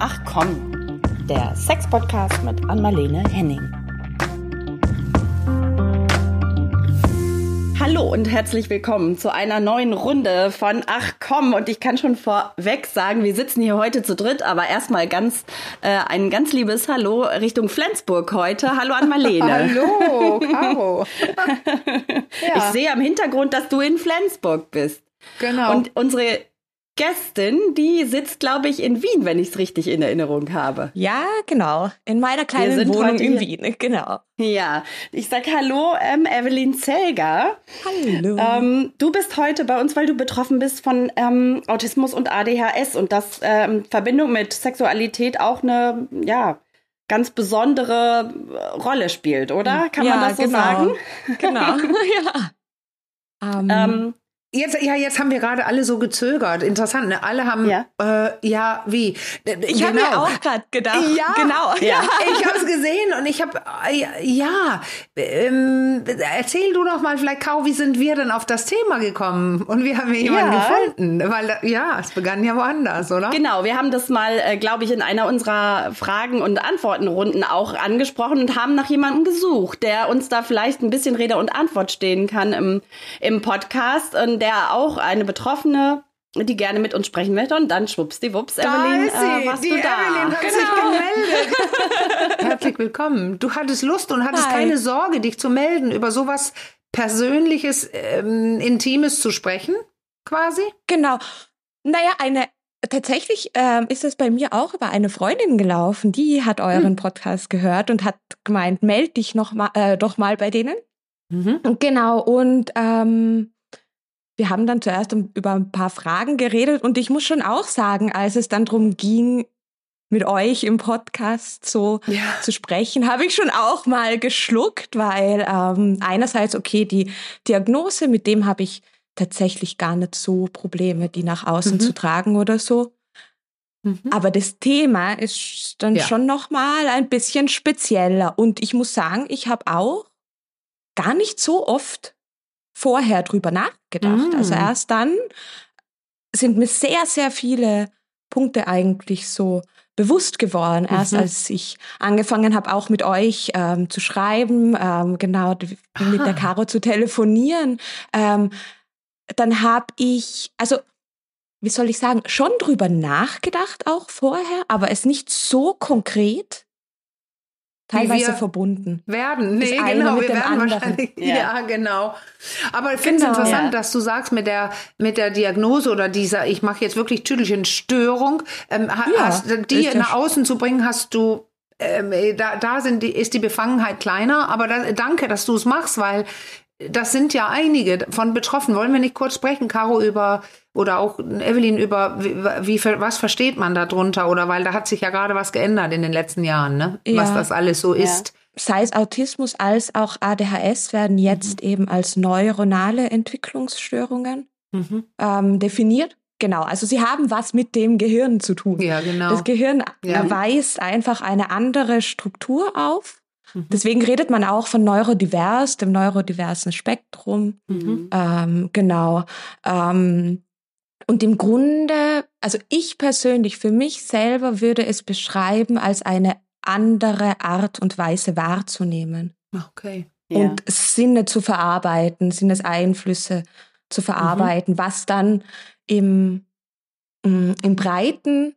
Ach komm, der Sex-Podcast mit Anmalene Henning. Hallo und herzlich willkommen zu einer neuen Runde von Ach komm. Und ich kann schon vorweg sagen, wir sitzen hier heute zu dritt, aber erstmal ganz äh, ein ganz liebes Hallo Richtung Flensburg heute. Hallo an Marlene. Hallo, Caro. ja. Ich sehe am Hintergrund, dass du in Flensburg bist. Genau. Und unsere Gästin, die sitzt, glaube ich, in Wien, wenn ich es richtig in Erinnerung habe. Ja, genau. In meiner kleinen Wohnung in Wien, genau. Ja, ich sag Hallo, ähm, Evelyn Zelger. Hallo. Ähm, du bist heute bei uns, weil du betroffen bist von ähm, Autismus und ADHS und das ähm, Verbindung mit Sexualität auch eine, ja, ganz besondere Rolle spielt, oder? Kann ja, man das so genau. sagen? Genau, ja. Um, ähm, Jetzt, ja, jetzt haben wir gerade alle so gezögert. Interessant, ne? Alle haben, ja, äh, ja wie? Ich habe mir auch gerade gedacht. Ja, genau. Ja. ich habe es gesehen und ich habe, ja, ähm, erzähl du doch mal vielleicht, Kau, wie sind wir denn auf das Thema gekommen? Und wie haben wir jemanden Ja. gefunden? Weil, ja, es begann ja woanders, oder? Genau, wir haben das mal, äh, glaube ich, in einer unserer Fragen- und Antwortenrunden auch angesprochen und haben nach jemandem gesucht, der uns da vielleicht ein bisschen Rede und Antwort stehen kann im, im Podcast und der auch eine Betroffene, die gerne mit uns sprechen möchte. Und dann schwuppsdiwupps, Da Evelyn, ist sie. äh, warst die du da. Evelyn hat sich gemeldet. Herzlich willkommen. Du hattest Lust und hattest Hi. keine Sorge, dich zu melden, über sowas Persönliches, ähm, Intimes zu sprechen, quasi? Genau. Naja, eine, tatsächlich ähm, ist es bei mir auch über eine Freundin gelaufen, die hat euren Hm. Podcast gehört und hat gemeint, meld dich noch mal, äh, doch mal bei denen. Mhm. Genau, und ähm, wir haben dann zuerst über ein paar Fragen geredet und ich muss schon auch sagen, als es dann darum ging, mit euch im Podcast so Ja. zu sprechen, habe ich schon auch mal geschluckt, weil ähm, einerseits, okay, die Diagnose, mit dem habe ich tatsächlich gar nicht so Probleme, die nach außen Mhm. zu tragen oder so. Mhm. Aber das Thema ist dann Ja. schon noch mal ein bisschen spezieller. Und ich muss sagen, ich habe auch gar nicht so oft vorher drüber nachgedacht. Mm. Also erst dann sind mir sehr, sehr viele Punkte eigentlich so bewusst geworden, erst Mhm. als ich angefangen habe, auch mit euch ähm, zu schreiben, ähm, genau d- mit der Aha. Caro zu telefonieren. Ähm, dann habe ich, also wie soll ich sagen, schon drüber nachgedacht auch vorher, aber es nicht so konkret teilweise wir- verbunden. Werden, nee, genau, wir werden anderen. wahrscheinlich, Ja. ja, genau. Aber ich finde es Genau. interessant, Ja. dass du sagst, mit der, mit der Diagnose oder dieser, ich mache jetzt wirklich Tüdelchen Störung, ähm, Ja, hast, die nach außen zu bringen, hast du, ähm, da, da sind die, ist die Befangenheit kleiner, aber da, danke, dass du es machst, weil das sind ja einige von betroffen. Wollen wir nicht kurz sprechen, Caro, über oder auch Evelyn über wie, was versteht man darunter oder weil da hat sich ja gerade was geändert in den letzten Jahren, ne? Ja. Was das alles so Ja. ist. sei es Autismus als auch ADHS werden jetzt eben als neuronale Entwicklungsstörungen Mhm. ähm, definiert. Genau, also sie haben was mit dem Gehirn zu tun. Ja, genau. Das Gehirn Ja. weist einfach eine andere Struktur auf. Mhm. Deswegen redet man auch von neurodivers, dem neurodiversen Spektrum. Mhm. Ähm, genau. Ähm, und im Grunde, also ich persönlich für mich selber würde es beschreiben als eine andere Art und Weise wahrzunehmen Okay. Ja. und Sinne zu verarbeiten, Sinneseinflüsse zu verarbeiten, was dann im, mm, im Breiten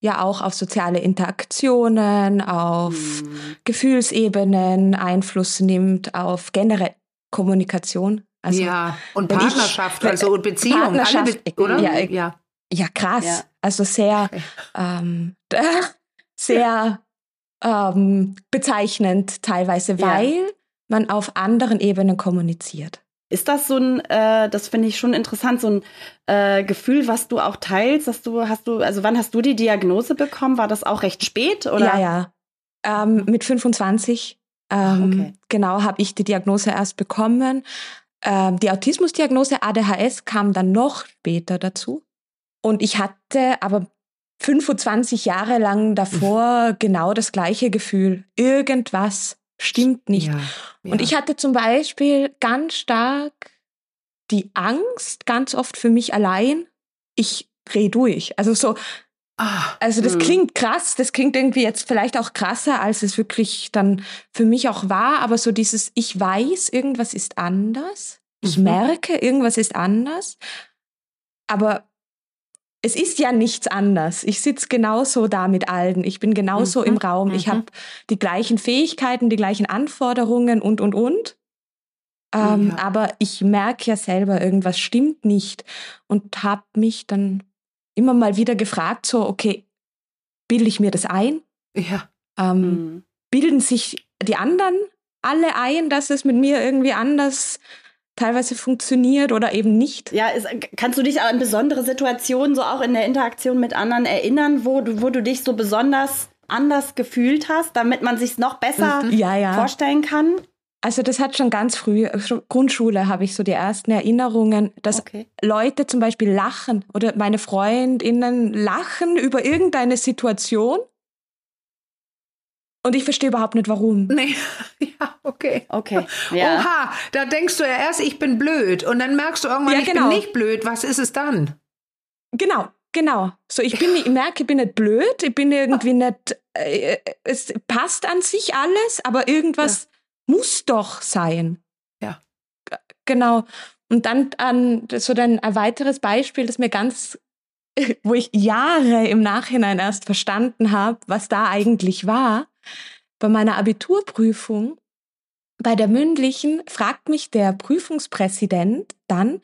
ja auch auf soziale Interaktionen, auf Mhm. Gefühlsebenen Einfluss nimmt, auf generelle Kommunikation. Also ja, und ich- Partnerschaft, wenn- also und Beziehung, Partnerschaft, Be oder? ja, ja. Ja, krass. Ja. Also sehr, ähm, sehr ähm, bezeichnend teilweise, weil man auf anderen Ebenen kommuniziert. Ist das so ein, äh, das finde ich schon interessant, so ein äh, Gefühl, was du auch teilst, dass du, hast du, also wann hast du die Diagnose bekommen? War das auch recht spät? Oder? Ja, ja. Ähm, mit 25, ähm, Okay. genau, habe ich die Diagnose erst bekommen. Ähm, die Autismusdiagnose ADHS kam dann noch später dazu. Und ich hatte aber 25 Jahre lang davor genau das gleiche Gefühl. Irgendwas stimmt nicht. Ja, ja. Und ich hatte zum Beispiel ganz stark die Angst, ganz oft für mich allein, ich dreh durch. Also so, Ah, Also das Mhm. klingt krass, das klingt irgendwie jetzt vielleicht auch krasser, als es wirklich dann für mich auch war, aber so dieses, ich weiß, irgendwas ist anders, ich Mhm. merke, irgendwas ist anders, aber es ist ja nichts anders. Ich sitze genauso da mit allen, ich bin genauso Mhm, im Raum, ich mhm. habe die gleichen Fähigkeiten, die gleichen Anforderungen und, und, und. Ähm, Ja. Aber ich merke ja selber, irgendwas stimmt nicht und habe mich dann immer mal wieder gefragt, so, okay, bilde ich mir das ein? ja. Ähm, Mhm. Bilden sich die anderen alle ein, dass es mit mir irgendwie anders teilweise funktioniert oder eben nicht? Ja, ist, kannst du dich an besondere Situationen, so auch in der Interaktion mit anderen erinnern, wo du, wo du dich so besonders anders gefühlt hast, damit man sich noch besser Ja, ja. vorstellen kann? Also das hat schon ganz früh, Grundschule habe ich so die ersten Erinnerungen, dass Okay. Leute zum Beispiel lachen oder meine Freundinnen lachen über irgendeine Situation und ich verstehe überhaupt nicht warum. Nee, ja, okay. Okay. Ja. Oha, da denkst du ja erst, ich bin blöd. Und dann merkst du irgendwann, Ja, ich genau. bin nicht blöd. Was ist es dann? Genau, genau. So, ich bin, ich merke, ich bin nicht blöd, ich bin irgendwie nicht, äh, es passt an sich alles, aber irgendwas muss doch sein. Ja. G- Genau. Und dann an so dann ein weiteres Beispiel, das mir ganz, wo ich Jahre im Nachhinein erst verstanden habe, was da eigentlich war. Bei meiner Abiturprüfung, bei der mündlichen, fragt mich der Prüfungspräsident dann,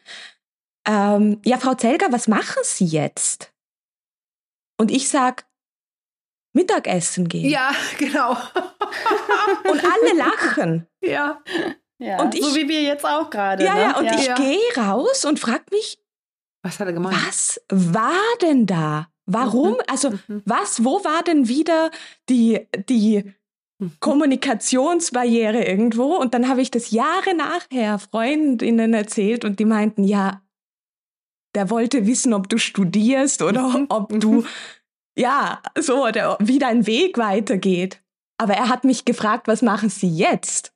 ähm, ja, Frau Zelger, was machen Sie jetzt? Und ich sag, Mittagessen gehen. Ja, genau. Und alle lachen. ja. ja. und so ich- wie wir jetzt auch gerade. Ja, ne? ja, und ich Ja. gehe raus und frag mich, Was hat er gemeint? was war denn da? Warum? Also, Mhm. was, wo war denn wieder die, die Mhm. Kommunikationsbarriere irgendwo? Und dann habe ich das Jahre nachher Freundinnen erzählt und die meinten, ja, der wollte wissen, ob du studierst oder Mhm. ob du, ja, so, oder wie dein Weg weitergeht. Aber er hat mich gefragt, was machen Sie jetzt?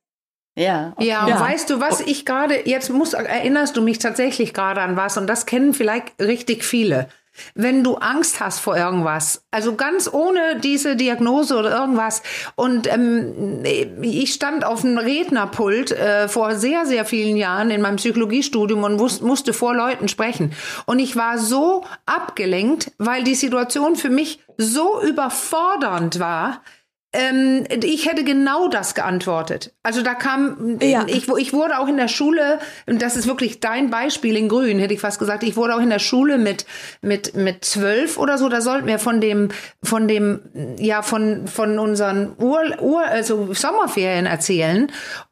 Ja. okay. Ja, und Ja. weißt du, was ich gerade, jetzt muss, erinnerst du mich tatsächlich gerade an was, und das kennen vielleicht richtig viele. Wenn du Angst hast vor irgendwas, also ganz ohne diese Diagnose oder irgendwas, und ähm, ich stand auf einem Rednerpult äh, vor sehr, sehr vielen Jahren in meinem Psychologiestudium und wus- musste vor Leuten sprechen. Und ich war so abgelenkt, weil die Situation für mich so überfordernd war, ähm, ich hätte genau das geantwortet. Also da kam, Ja. ich, ich wurde auch in der Schule, und das ist wirklich dein Beispiel in Grün, hätte ich fast gesagt, ich wurde auch in der Schule mit, mit, mit zwölf oder so, da sollten wir von dem, von dem, ja, von, von unseren Ur, Ur, also Sommerferien erzählen.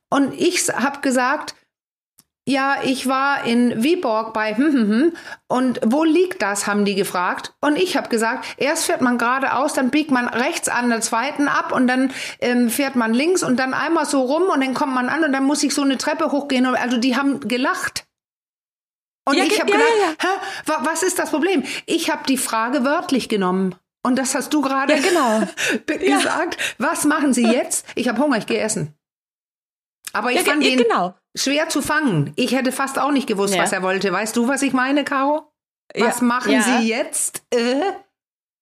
Und ich habe gesagt, ja, ich war in Viborg bei hm, hm, hm. und wo liegt das, haben die gefragt. Und ich habe gesagt, erst fährt man geradeaus, dann biegt man rechts an der zweiten ab und dann ähm, fährt man links und dann einmal so rum und dann kommt man an und dann muss ich so eine Treppe hochgehen. Und, also die haben gelacht. Und Ja, ich habe ja, gedacht, ja, Hä, wa, was ist das Problem? Ich habe die Frage wörtlich genommen. Und das hast du gerade genau. gesagt. Was machen Sie jetzt? Ich habe Hunger, ich gehe essen. Aber ich Ja, fand ge- ihn genau. schwer zu fangen. Ich hätte fast auch nicht gewusst, Ja. was er wollte. Weißt du, was ich meine, Caro? Was Ja. machen Ja. Sie jetzt? Äh?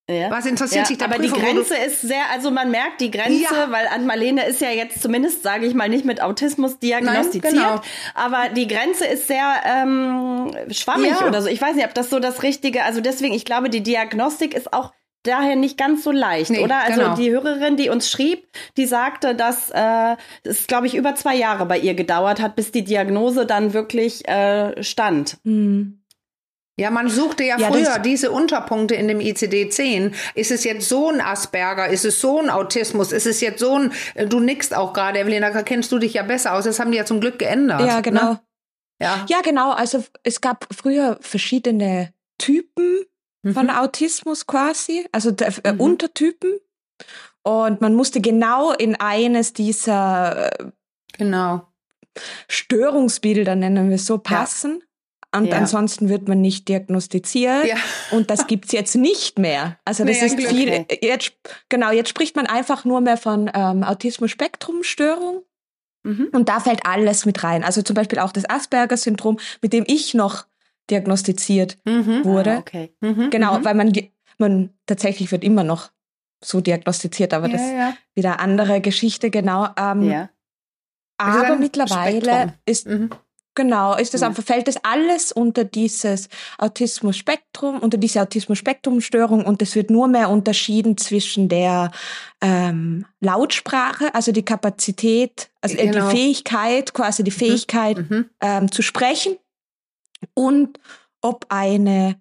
Ja. Was interessiert Ja, sich der aber die wo du- Grenze ist sehr, also man merkt die Grenze, Ja. weil Ann-Marlene ist ja jetzt zumindest, sage ich mal, nicht mit Autismus diagnostiziert, genau. aber die Grenze ist sehr ähm, schwammig Ja. oder so. Ich weiß nicht, ob das so das Richtige, also deswegen, ich glaube, die Diagnostik ist auch daher nicht ganz so leicht, Nee, oder? Also genau. die Hörerin, die uns schrieb, die sagte, dass äh, es, glaube ich, über zwei Jahre bei ihr gedauert hat, bis die Diagnose dann wirklich äh, stand. Hm. Ja, man suchte ja, Ja, früher diese Unterpunkte in dem ICD-10. Ist es jetzt so ein Asperger? Ist es so ein Autismus? Ist es jetzt so ein, äh, du nickst auch gerade, Evelina, da kennst du dich ja besser aus. Das haben die ja zum Glück geändert. Ja, genau. Ne? Ja. Ja, genau. Also es gab früher verschiedene Typen von Mhm. Autismus quasi, also der, äh, Mhm. Untertypen. Und man musste genau in eines dieser äh, Genau. Störungsbilder, nennen wir es so, passen. Und Ja. ansonsten wird man nicht diagnostiziert. Ja. Und das gibt's jetzt nicht mehr. Also das Nee, ist Glück. viel. Okay. Jetzt, genau, jetzt spricht man einfach nur mehr von ähm, Autismus-Spektrum-Störung. Mhm. Und da fällt alles mit rein. Also zum Beispiel auch das Asperger-Syndrom, mit dem ich noch diagnostiziert Mhm. wurde. Ah, okay. Mhm. Genau, Mhm. weil man, man tatsächlich wird immer noch so diagnostiziert, aber Ja, das ja. wieder andere Geschichte, genau. Ähm, Ja. Aber mittlerweile Spektrum. ist Mhm. Genau, ist das Ja. einfach, fällt das alles unter dieses Autismus-Spektrum, unter diese Autismus-Spektrum-Störung und es wird nur mehr unterschieden zwischen der ähm, Lautsprache, also die Kapazität, also äh, Genau. die Fähigkeit, quasi die Fähigkeit Mhm. ähm, zu sprechen und ob eine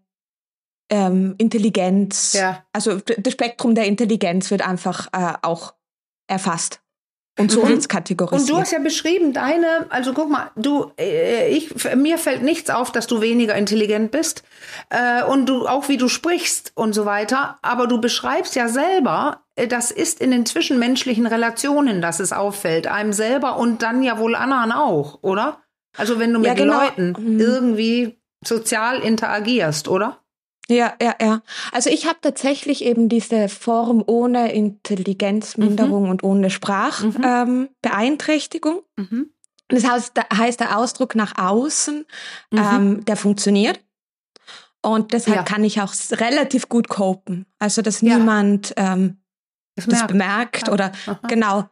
ähm, Intelligenz, Ja. also das Spektrum der Intelligenz wird einfach äh, auch erfasst und so Mhm. wird's kategorisiert. Und du hast ja beschrieben, deine, also guck mal, du, äh, ich, mir fällt nichts auf, dass du weniger intelligent bist äh, und du auch wie du sprichst und so weiter. Aber du beschreibst ja selber, äh, das ist in den zwischenmenschlichen Relationen, dass es auffällt, einem selber und dann ja wohl anderen auch, oder? Also wenn du mit Ja, genau. Leuten Mhm. irgendwie sozial interagierst, oder? Ja, ja, ja. Also ich habe tatsächlich eben diese Form ohne Intelligenzminderung und ohne Sprachbeeinträchtigung. Ähm, Beeinträchtigung. Mhm. das heißt, da heißt der Ausdruck nach außen, Mhm. ähm, der funktioniert. Und deshalb Ja. kann ich auch relativ gut copen. Also dass Ja. niemand ähm, Das das merkt. bemerkt Ja. oder Aha. genau.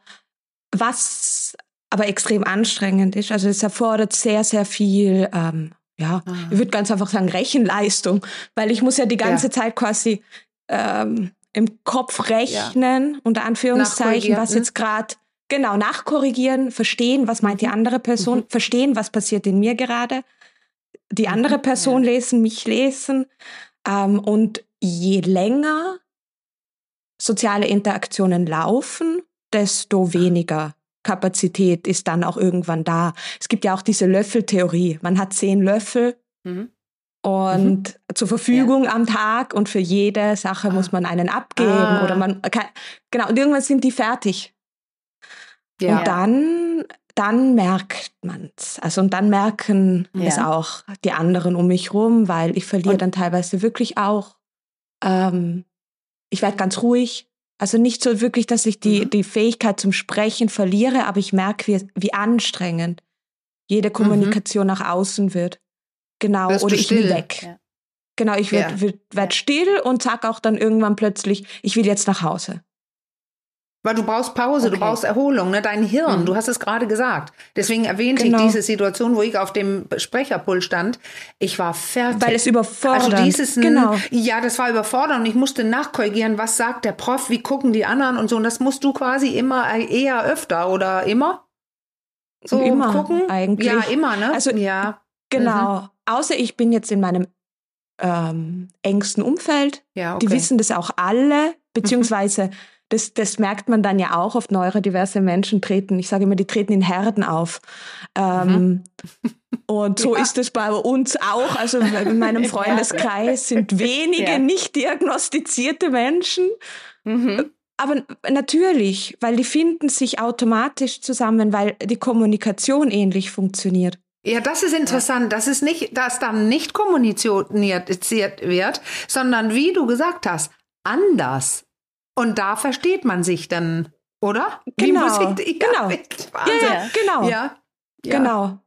Was aber extrem anstrengend ist. Also es erfordert sehr, sehr viel, ähm, ja, Ah. ich würde ganz einfach sagen Rechenleistung, weil ich muss ja die ganze Ja. Zeit quasi ähm, im Kopf rechnen, unter Anführungszeichen, was mhm. jetzt gerade, genau, nachkorrigieren, verstehen, was meint die andere Person, Mhm. verstehen, was passiert in mir gerade, die andere Mhm, Person lesen, mich lesen. Ähm, und je länger soziale Interaktionen laufen, desto weniger Kapazität ist dann auch irgendwann da. Es gibt ja auch diese Löffeltheorie. Man hat zehn Löffel Mhm. und zur Verfügung am Tag und für jede Sache Ah. muss man einen abgeben Ah. oder man kann, genau, und irgendwann sind die fertig. Ja. Und dann, dann merkt man's. Also und dann merken Ja. es auch die anderen um mich rum, weil ich verliere Und- dann teilweise wirklich auch. Ähm, ich werde ganz ruhig. Also nicht so wirklich, dass ich die, Mhm. die Fähigkeit zum Sprechen verliere, aber ich merke, wie, wie anstrengend jede Kommunikation nach außen wird. Genau. Mhm. Wirst Oder ich will weg. Ja. Genau, ich werde Ja. werd, werd still und sag auch dann irgendwann plötzlich, ich will jetzt nach Hause. Weil du brauchst Pause, du Okay. brauchst Erholung, ne? dein Hirn, Mhm. du hast es gerade gesagt. Deswegen erwähnte Genau. ich diese Situation, wo ich auf dem Sprecherpult stand. Ich war fertig. Weil es überfordert. also dieses, genau. ja, das war überfordernd und ich musste nachkorrigieren, was sagt der Prof, wie gucken die anderen und so. Und das musst du quasi immer äh, eher öfter oder immer so Immer, gucken. eigentlich. Ja, immer, ne? Also- ja, Genau. Außer ich bin jetzt in meinem ähm, engsten Umfeld. ja, okay. Die wissen das auch alle, beziehungsweise das, das merkt man dann ja auch, oft neurodiverse Menschen treten, ich sage immer, die treten in Herden auf. Ähm, Und so Ja. ist es bei uns auch. Also in meinem Freundeskreis sind wenige Ja. nicht diagnostizierte Menschen. Mhm. Aber natürlich, weil die finden sich automatisch zusammen, weil die Kommunikation ähnlich funktioniert. Ja, das ist interessant. Das ist nicht, dass dann nicht kommuniziert wird, sondern wie du gesagt hast, anders. Und da versteht man sich dann, oder? Genau, muss ich, ja, genau. Ja, genau. Ja, ja. Genau.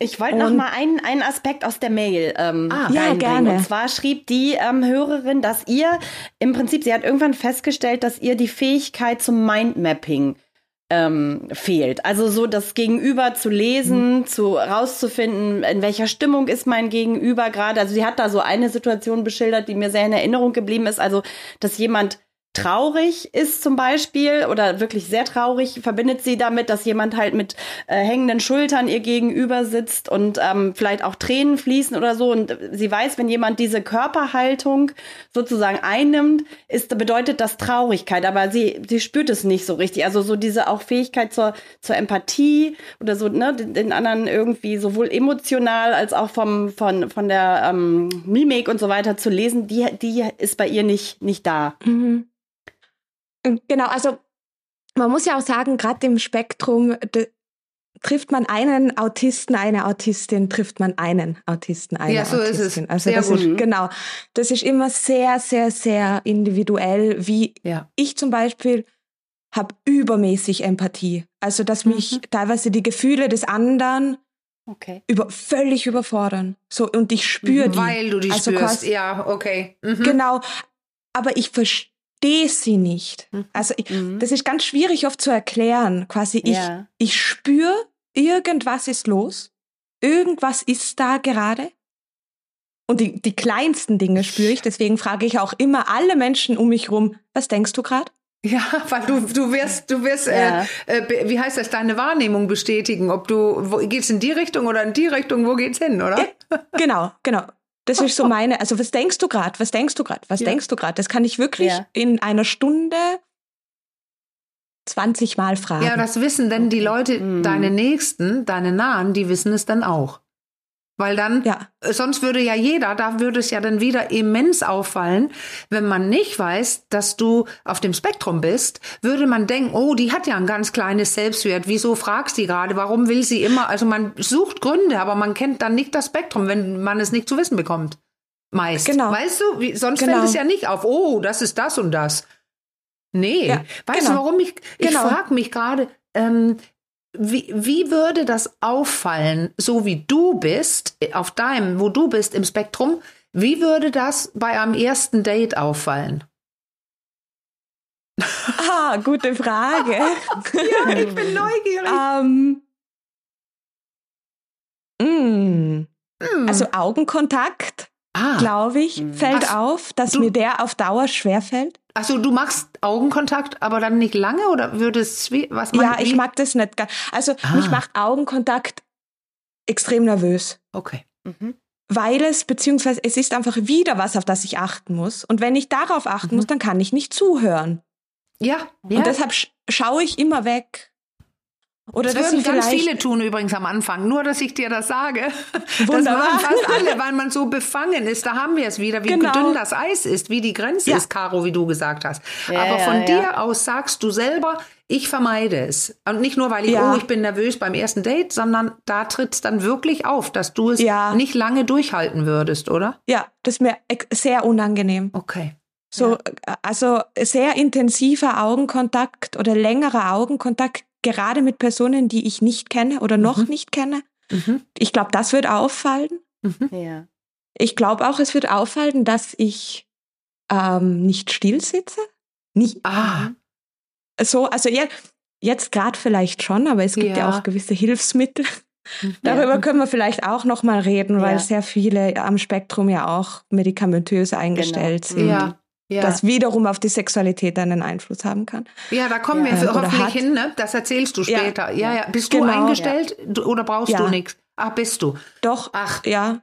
Ich wollte noch mal einen, einen Aspekt aus der Mail ähm, Ah. Ja, gerne. Und zwar schrieb die ähm, Hörerin, dass ihr im Prinzip, sie hat irgendwann festgestellt, dass ihr die Fähigkeit zum Mindmapping ähm, fehlt. Also so das Gegenüber zu lesen, zu rauszufinden, in welcher Stimmung ist mein Gegenüber gerade. Also sie hat da so eine Situation beschildert, die mir sehr in Erinnerung geblieben ist. Also, dass jemand traurig ist zum Beispiel oder wirklich sehr traurig, verbindet sie damit, dass jemand halt mit äh, hängenden Schultern ihr gegenüber sitzt und ähm, vielleicht auch Tränen fließen oder so. Und sie weiß, wenn jemand diese Körperhaltung sozusagen einnimmt, ist, bedeutet das Traurigkeit. Aber sie, sie spürt es nicht so richtig. Also so diese auch Fähigkeit zur, zur Empathie oder so, ne, den, anderen irgendwie sowohl emotional als auch vom, von, von der ähm, Mimik und so weiter zu lesen, die, die ist bei ihr nicht, nicht da. Mhm. Und Genau, also man muss ja auch sagen, gerade im Spektrum trifft man einen Autisten, eine Autistin, trifft man einen Autisten, eine Ja, so ist es. Autistin. Also Sehr das gut. ist genau, das ist immer sehr, sehr, sehr individuell. Wie Ja. ich zum Beispiel habe übermäßig Empathie. Also dass mich Mhm. teilweise die Gefühle des anderen Okay. über, völlig überfordern. So und ich spüre die. Weil du die Also spürst. quasi- Ja, okay. Mhm. Genau. aber ich verstehe sie nicht. Mhm. Also ich, Mhm. das ist ganz schwierig oft zu erklären. Quasi ich, Ja. ich spüre, irgendwas ist los. Irgendwas ist da gerade. Und die, die kleinsten Dinge spüre ich. Deswegen frage ich auch immer alle Menschen um mich rum, was denkst du gerade? Ja, weil du, du wirst, du wirst, Ja. äh, äh, be- wie heißt das, deine Wahrnehmung bestätigen, ob du, wo, geht's in die Richtung oder in die Richtung, wo geht's hin, oder? Genau, genau. Das ist so meine, also was denkst du gerade? Was denkst du gerade? Was Ja. denkst du gerade? Das kann ich wirklich Ja. in einer Stunde 20 Mal fragen. Ja, das wissen denn die Leute, Mhm. deine Nächsten, deine Nahen, die wissen es dann auch. Weil dann, ja. äh, sonst würde ja jeder, da würde es ja dann wieder immens auffallen, wenn man nicht weiß, dass du auf dem Spektrum bist, würde man denken, oh, die hat ja ein ganz kleines Selbstwert. Wieso fragst die gerade? Warum will sie immer? Also man sucht Gründe, aber man kennt dann nicht das Spektrum, wenn man es nicht zu wissen bekommt. Meist. Genau. Weißt du, wie, sonst Genau. fällt es ja nicht auf, oh, das ist das und das. Nee. Ja, weißt genau. du, warum ich, ich Genau. frage mich gerade, ähm, wie, wie würde das auffallen, so wie du bist, äh, auf deinem, wo du bist im Spektrum, wie würde das bei einem ersten Date auffallen? Ah, gute Frage. Ja, ich bin neugierig. ähm, mm, Hm. also Augenkontakt, ah, glaube ich, Mhm. fällt Ach, auf, dass du- mir der auf Dauer schwerfällt. also du machst Augenkontakt, aber dann nicht lange oder würde es, was Ja, ich mag das nicht. Also Ah. mich macht Augenkontakt extrem nervös. Okay. Mhm. weil es, beziehungsweise es ist einfach wieder was, auf das ich achten muss. Und wenn ich darauf achten Mhm. muss, dann kann ich nicht zuhören. Ja, ja. Und deshalb sch schaue ich immer weg. Oder das würden ganz viele tun übrigens am Anfang. Nur, dass ich dir das sage. Das Wunderbar. machen fast alle, weil man so befangen ist. Da haben wir es wieder, wie Genau. dünn das Eis ist, wie die Grenze Ja. ist, Caro, wie du gesagt hast. Ja, Aber von ja. dir aus sagst du selber, ich vermeide es. Und nicht nur, weil ich, oh, ich bin nervös beim ersten Date, sondern da tritt es dann wirklich auf, dass du es Ja. nicht lange durchhalten würdest, oder? ja, das ist mir sehr unangenehm. Okay. So, äh, also sehr intensiver Augenkontakt oder längerer Augenkontakt, gerade mit Personen, die ich nicht kenne oder noch Mhm. nicht kenne. Mhm. Ich glaube, das wird auffallen. Ja. Ich glaube auch, es wird auffallen, dass ich ähm, nicht still sitze. Nicht, Ah, so, also ja, jetzt gerade vielleicht schon, aber es gibt ja, Ja. auch gewisse Hilfsmittel. Darüber können wir vielleicht auch noch mal reden, weil Ja. sehr viele am Spektrum ja auch medikamentös eingestellt Genau. sind. ja. Ja. Das wiederum auf die Sexualität einen Einfluss haben kann. ja, da kommen Ja. wir hoffentlich hat. hin, ne? Das erzählst du Ja. später. Ja, ja. Bist du Genau. eingestellt du, oder brauchst Ja. du nichts? Ach, bist du. Doch, Ach, ja.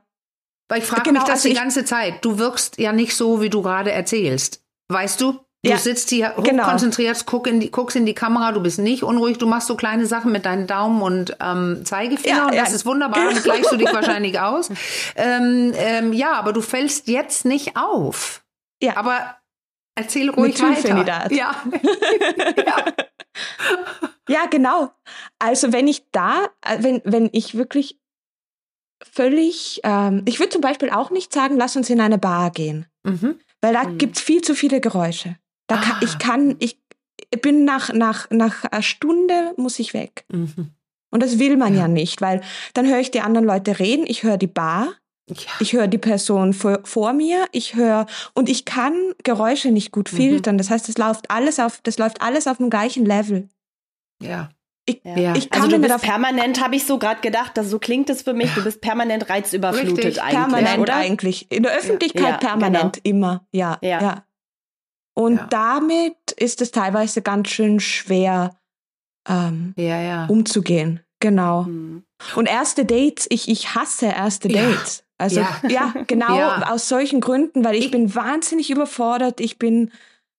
Weil ich frage Genau, mich das also die ganze Zeit. Du wirkst ja nicht so, wie du gerade erzählst. Weißt du? Du Ja, sitzt hier genau. hochkonzentriert, guck in die, guckst in die Kamera, du bist nicht unruhig, du machst so kleine Sachen mit deinen Daumen und ähm, Zeigefinger Ja, und ja. das ist wunderbar, damit gleichst du dich wahrscheinlich aus. Ähm, ähm, ja, aber du fällst jetzt nicht auf. Ja. Aber erzähl ruhig Hilfe weiter. Ja. ja. Ja, genau. Also wenn ich da, äh, wenn, wenn ich wirklich völlig, ähm, ich würde zum Beispiel auch nicht sagen, lass uns in eine Bar gehen, Mhm. weil da Mhm. gibt's viel zu viele Geräusche. Da kann, Ah. ich kann, ich bin nach, nach, nach einer Stunde muss ich weg. Mhm. Und das will man ja, Ja. nicht, weil dann höre ich die anderen Leute reden, ich höre die Bar, Ja. ich höre die Person vor, vor mir, ich höre und ich kann Geräusche nicht gut Mhm. filtern. Das heißt, das läuft alles auf, das läuft alles auf dem gleichen Level. ja. Ich, Ja. ich kann Also du bist permanent, habe ich so gerade gedacht, dass so klingt es für mich, du bist permanent reizüberflutet Richtig, eigentlich, permanent oder? eigentlich. In der Öffentlichkeit Ja, permanent immer. Ja, Ja. ja. Und damit ist es teilweise ganz schön schwer ähm, umzugehen. Genau. Hm. Und erste Dates, ich, ich hasse erste. Dates. Also Ja. ja, genau Ja. aus solchen Gründen, weil ich, Ich- bin wahnsinnig überfordert. Ich bin,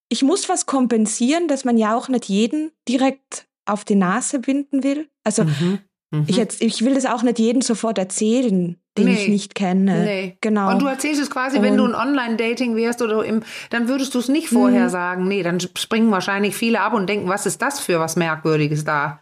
ich muss was kompensieren, dass man ja auch nicht jeden direkt auf die Nase binden will. Also Mhm. Mhm. ich jetzt, ich will das auch nicht jedem sofort erzählen, den ich Nee. nicht kenne. Nee. Genau. Und du erzählst es quasi, wenn du ein Und- Online-Dating wärst oder im, dann würdest du es nicht vorher Mhm. sagen. Nee, dann springen wahrscheinlich viele ab und denken, was ist das für was Merkwürdiges da,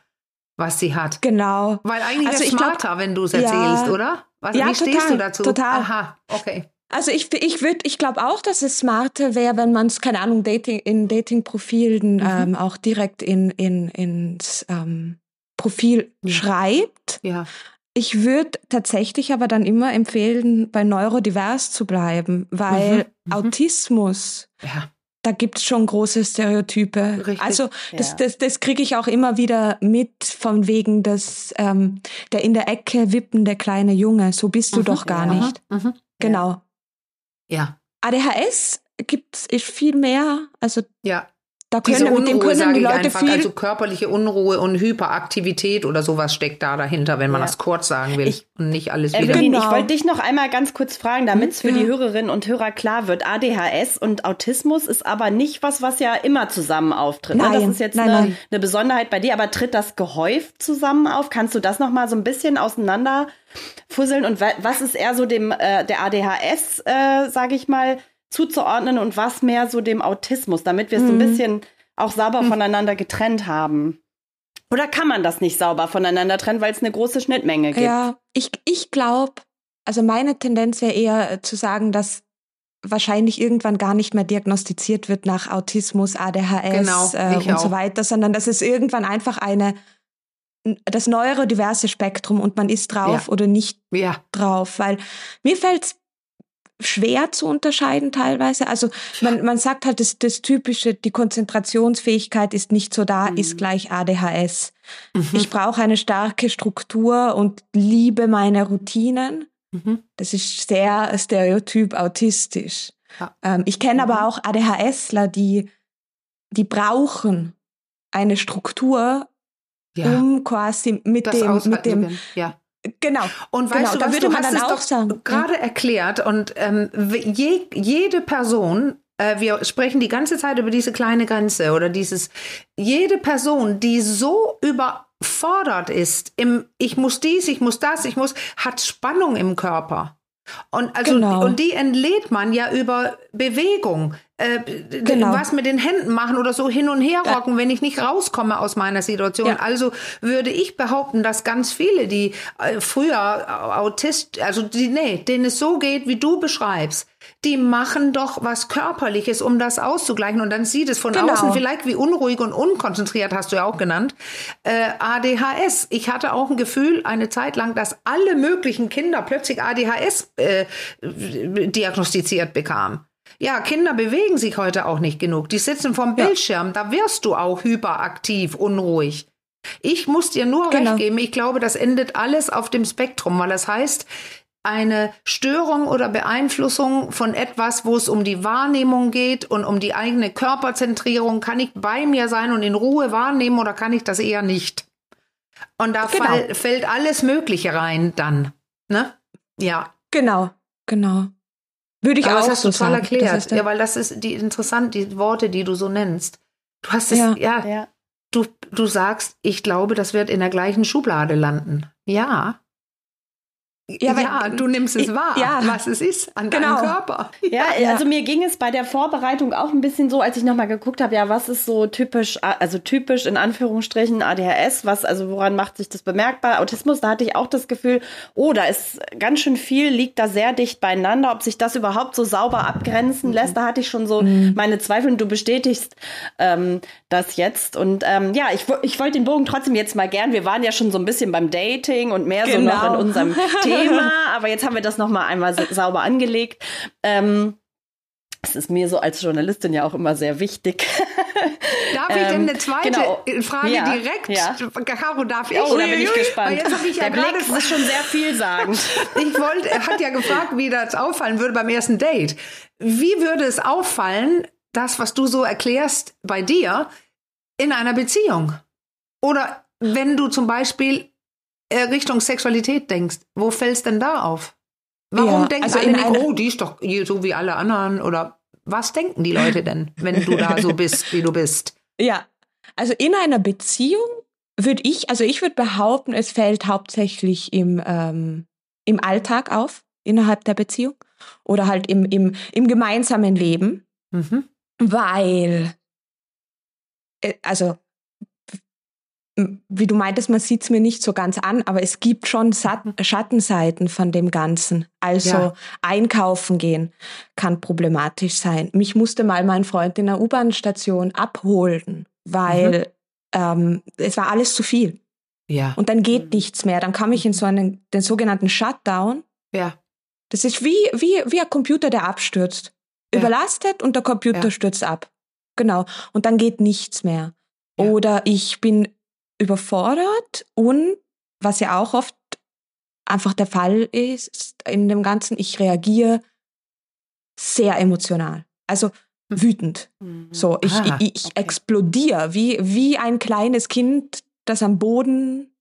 was sie hat. Genau. Weil eigentlich Also ist es ich glaub- smarter, wenn du es Ja. erzählst, oder? Was, Ja, wie stehst total, du dazu? total. Aha, okay. Also ich, ich würde, ich glaube auch, dass es smarter wäre, wenn man es, keine Ahnung, Dating, in Dating-Profilen Mhm. ähm, auch direkt in, in, ins ähm, Profil Ja. schreibt. Ja. Ich würde tatsächlich aber dann immer empfehlen, bei Neurodivers zu bleiben, weil Mhm, mhm. Autismus Ja. Da gibt's schon große Stereotype. Richtig. Also das, Ja. das, das kriege ich auch immer wieder mit von wegen des ähm, der in der Ecke wippende kleine Junge. So bist du Mhm. doch gar Ja. nicht. Mhm. Genau. Ja. ADHS gibt's ist viel mehr. Also Ja. Da Diese können mit dem Unruhe, können sage die ich Leute einfach, viel. also körperliche Unruhe und Hyperaktivität oder sowas steckt da dahinter, wenn man Ja. das kurz sagen will Ich- und nicht alles wieder. Evelyn, Genau. ich wollte dich noch einmal ganz kurz fragen, damit es für Ja. die Hörerinnen und Hörer klar wird. ADHS und Autismus ist aber nicht was, was ja immer zusammen auftritt. ne? Das Nein, ist jetzt nein, eine, nein. eine Besonderheit bei dir, aber tritt das gehäuft zusammen auf? Kannst du das noch mal so ein bisschen auseinander fusseln? Und wa- was ist eher so dem äh, der ADHS, äh, sage ich mal, zuzuordnen und was mehr so dem Autismus, damit wir es so ein Mhm. bisschen auch sauber voneinander getrennt haben? Oder kann man das nicht sauber voneinander trennen, weil es eine große Schnittmenge gibt? Ja, ich, ich glaube, also meine Tendenz wäre eher äh, zu sagen, dass wahrscheinlich irgendwann gar nicht mehr diagnostiziert wird nach Autismus, ADHS Genau, äh, und so auch. weiter, sondern dass es irgendwann einfach eine das neurodiverse Spektrum und man ist drauf Ja. oder nicht ja. drauf, weil mir fällt's schwer zu unterscheiden teilweise. Also man, man sagt halt, das, das Typische, die Konzentrationsfähigkeit ist nicht so da, Mhm. ist gleich ADHS. Mhm. Ich brauche eine starke Struktur und liebe meine Routinen. Mhm. Das ist sehr stereotyp autistisch. Ja. Ähm, ich kenne Mhm. aber auch ADHSler, die, die brauchen eine Struktur, ja. um quasi mit das dem, mit dem. Ja. Genau. Und Genau, weißt da du, was würde du man hast dann es auch doch sagen, gerade erklärt und ähm, je, jede Person, äh, wir sprechen die ganze Zeit über diese kleine Grenze oder dieses, jede Person, die so überfordert ist im Ich muss dies, ich muss das, ich muss, hat Spannung im Körper. Und also Genau. und die entlädt man ja über Bewegung. Äh, Genau. Was mit den Händen machen oder so hin und her Ja. rocken, wenn ich nicht rauskomme aus meiner Situation. Ja. Also würde ich behaupten, dass ganz viele, die äh, früher Autist, also die, nee, denen es so geht, wie du beschreibst, die machen doch was Körperliches, um das auszugleichen. Und dann sieht es von Genau. außen vielleicht wie unruhig und unkonzentriert, hast du ja auch genannt. Äh, ADHS. Ich hatte auch ein Gefühl eine Zeit lang, dass alle möglichen Kinder plötzlich ADHS äh, diagnostiziert bekamen. Ja, Kinder bewegen sich heute auch nicht genug. Die sitzen vorm Ja. Bildschirm. Da wirst du auch hyperaktiv, unruhig. Ich muss dir nur Genau. recht geben. Ich glaube, das endet alles auf dem Spektrum, weil das heißt, eine Störung oder Beeinflussung von etwas, wo es um die Wahrnehmung geht und um die eigene Körperzentrierung. Kann ich bei mir sein und in Ruhe wahrnehmen oder kann ich das eher nicht? Und da Genau. fall, fällt alles Mögliche rein dann. Ne? Ja. Genau, genau. Würde ich Aber auch das hast so du toll sagen. erklärt. Das ist der- ja, weil das ist die interessant, die Worte, die du so nennst. Du hast es, Ja. ja, Ja. du, du sagst, ich glaube, das wird in der gleichen Schublade landen. Ja. Ja, Ja, du nimmst es ich- wahr, ja. was es ist an Genau. deinem Körper. Ja, Ja. also mir ging es bei der Vorbereitung auch ein bisschen so, als ich nochmal geguckt habe, ja, was ist so typisch, also typisch in Anführungsstrichen ADHS, was, also woran macht sich das bemerkbar? Autismus, da hatte ich auch das Gefühl, oh, da ist ganz schön viel, liegt da sehr dicht beieinander, ob sich das überhaupt so sauber abgrenzen lässt, da hatte ich schon so meine Zweifel und du bestätigst ähm, das jetzt. Und ähm, ja, ich, ich wollte den Bogen trotzdem jetzt mal gern, wir waren ja schon so ein bisschen beim Dating und mehr so noch Genau. in unserem Thema, aber jetzt haben wir das nochmal einmal sa- sauber angelegt. Ähm, es ist mir so als Journalistin ja auch immer sehr wichtig. Darf ich denn Ähm, eine zweite genau. Frage Ja, direkt? ja. Caro, darf ich? Oh, da bin ich gespannt. Ich ja Der Blick gerade ist schon sehr vielsagend. Ich wollte, er hat ja gefragt, wie das auffallen würde beim ersten Date. Wie würde es auffallen, das, was du so erklärst bei dir, in einer Beziehung? Oder wenn du zum Beispiel Richtung Sexualität denkst, wo fällst denn da auf? Warum Ja, denken also alle nicht, oh, die ist doch so wie alle anderen? Oder was denken die Leute denn, wenn du da so bist, wie du bist? Ja, also in einer Beziehung würde ich, also ich würde behaupten, es fällt hauptsächlich im, ähm, im Alltag auf, innerhalb der Beziehung oder halt im, im, im gemeinsamen Leben, Mhm. weil, äh, also wie du meintest, man sieht es mir nicht so ganz an, aber es gibt schon Sat Schattenseiten von dem Ganzen. Also Ja. einkaufen gehen kann problematisch sein. Mich musste mal mein Freund in der U-Bahn-Station abholen, weil ähm, es war alles zu viel. Ja, Und dann geht Mhm. nichts mehr. Dann kam ich in so einen, den sogenannten Shutdown. ja, Das ist wie, wie, wie ein Computer, der abstürzt. Ja. Überlastet und der Computer Ja. stürzt ab. genau. Und dann geht nichts mehr. Ja. Oder ich bin überfordert und was ja auch oft einfach der Fall ist in dem Ganzen, ich reagiere sehr emotional. Also wütend. So, ich, Ah, ich, ich okay. explodiere wie, wie ein kleines Kind, das am Boden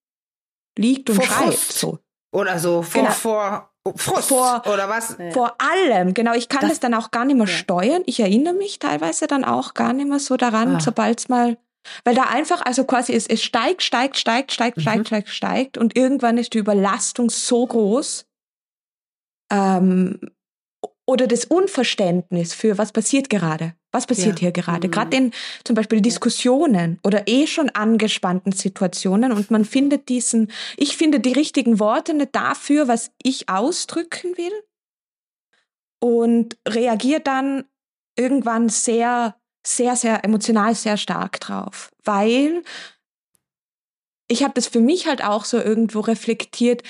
liegt und Vor schreit. Frust. So. Oder so vor, Genau. vor Frust Vor- oder was? Ja. Vor allem, genau. Ich kann das, Das- dann auch gar nicht mehr ja. steuern. Ich erinnere mich teilweise dann auch gar nicht mehr so daran, Ah. sobald es mal, weil da einfach, also quasi es, es steigt, steigt, steigt, steigt, Mhm. steigt, steigt, steigt und irgendwann ist die Überlastung so groß ähm, oder das Unverständnis für was passiert gerade. Was passiert Ja. hier gerade? Mhm. Gerade in zum Beispiel Diskussionen oder eh schon angespannten Situationen und man findet diesen, ich finde die richtigen Worte nicht dafür, was ich ausdrücken will und reagiert dann irgendwann sehr, sehr, sehr emotional sehr stark drauf, weil ich habe das für mich halt auch so irgendwo reflektiert.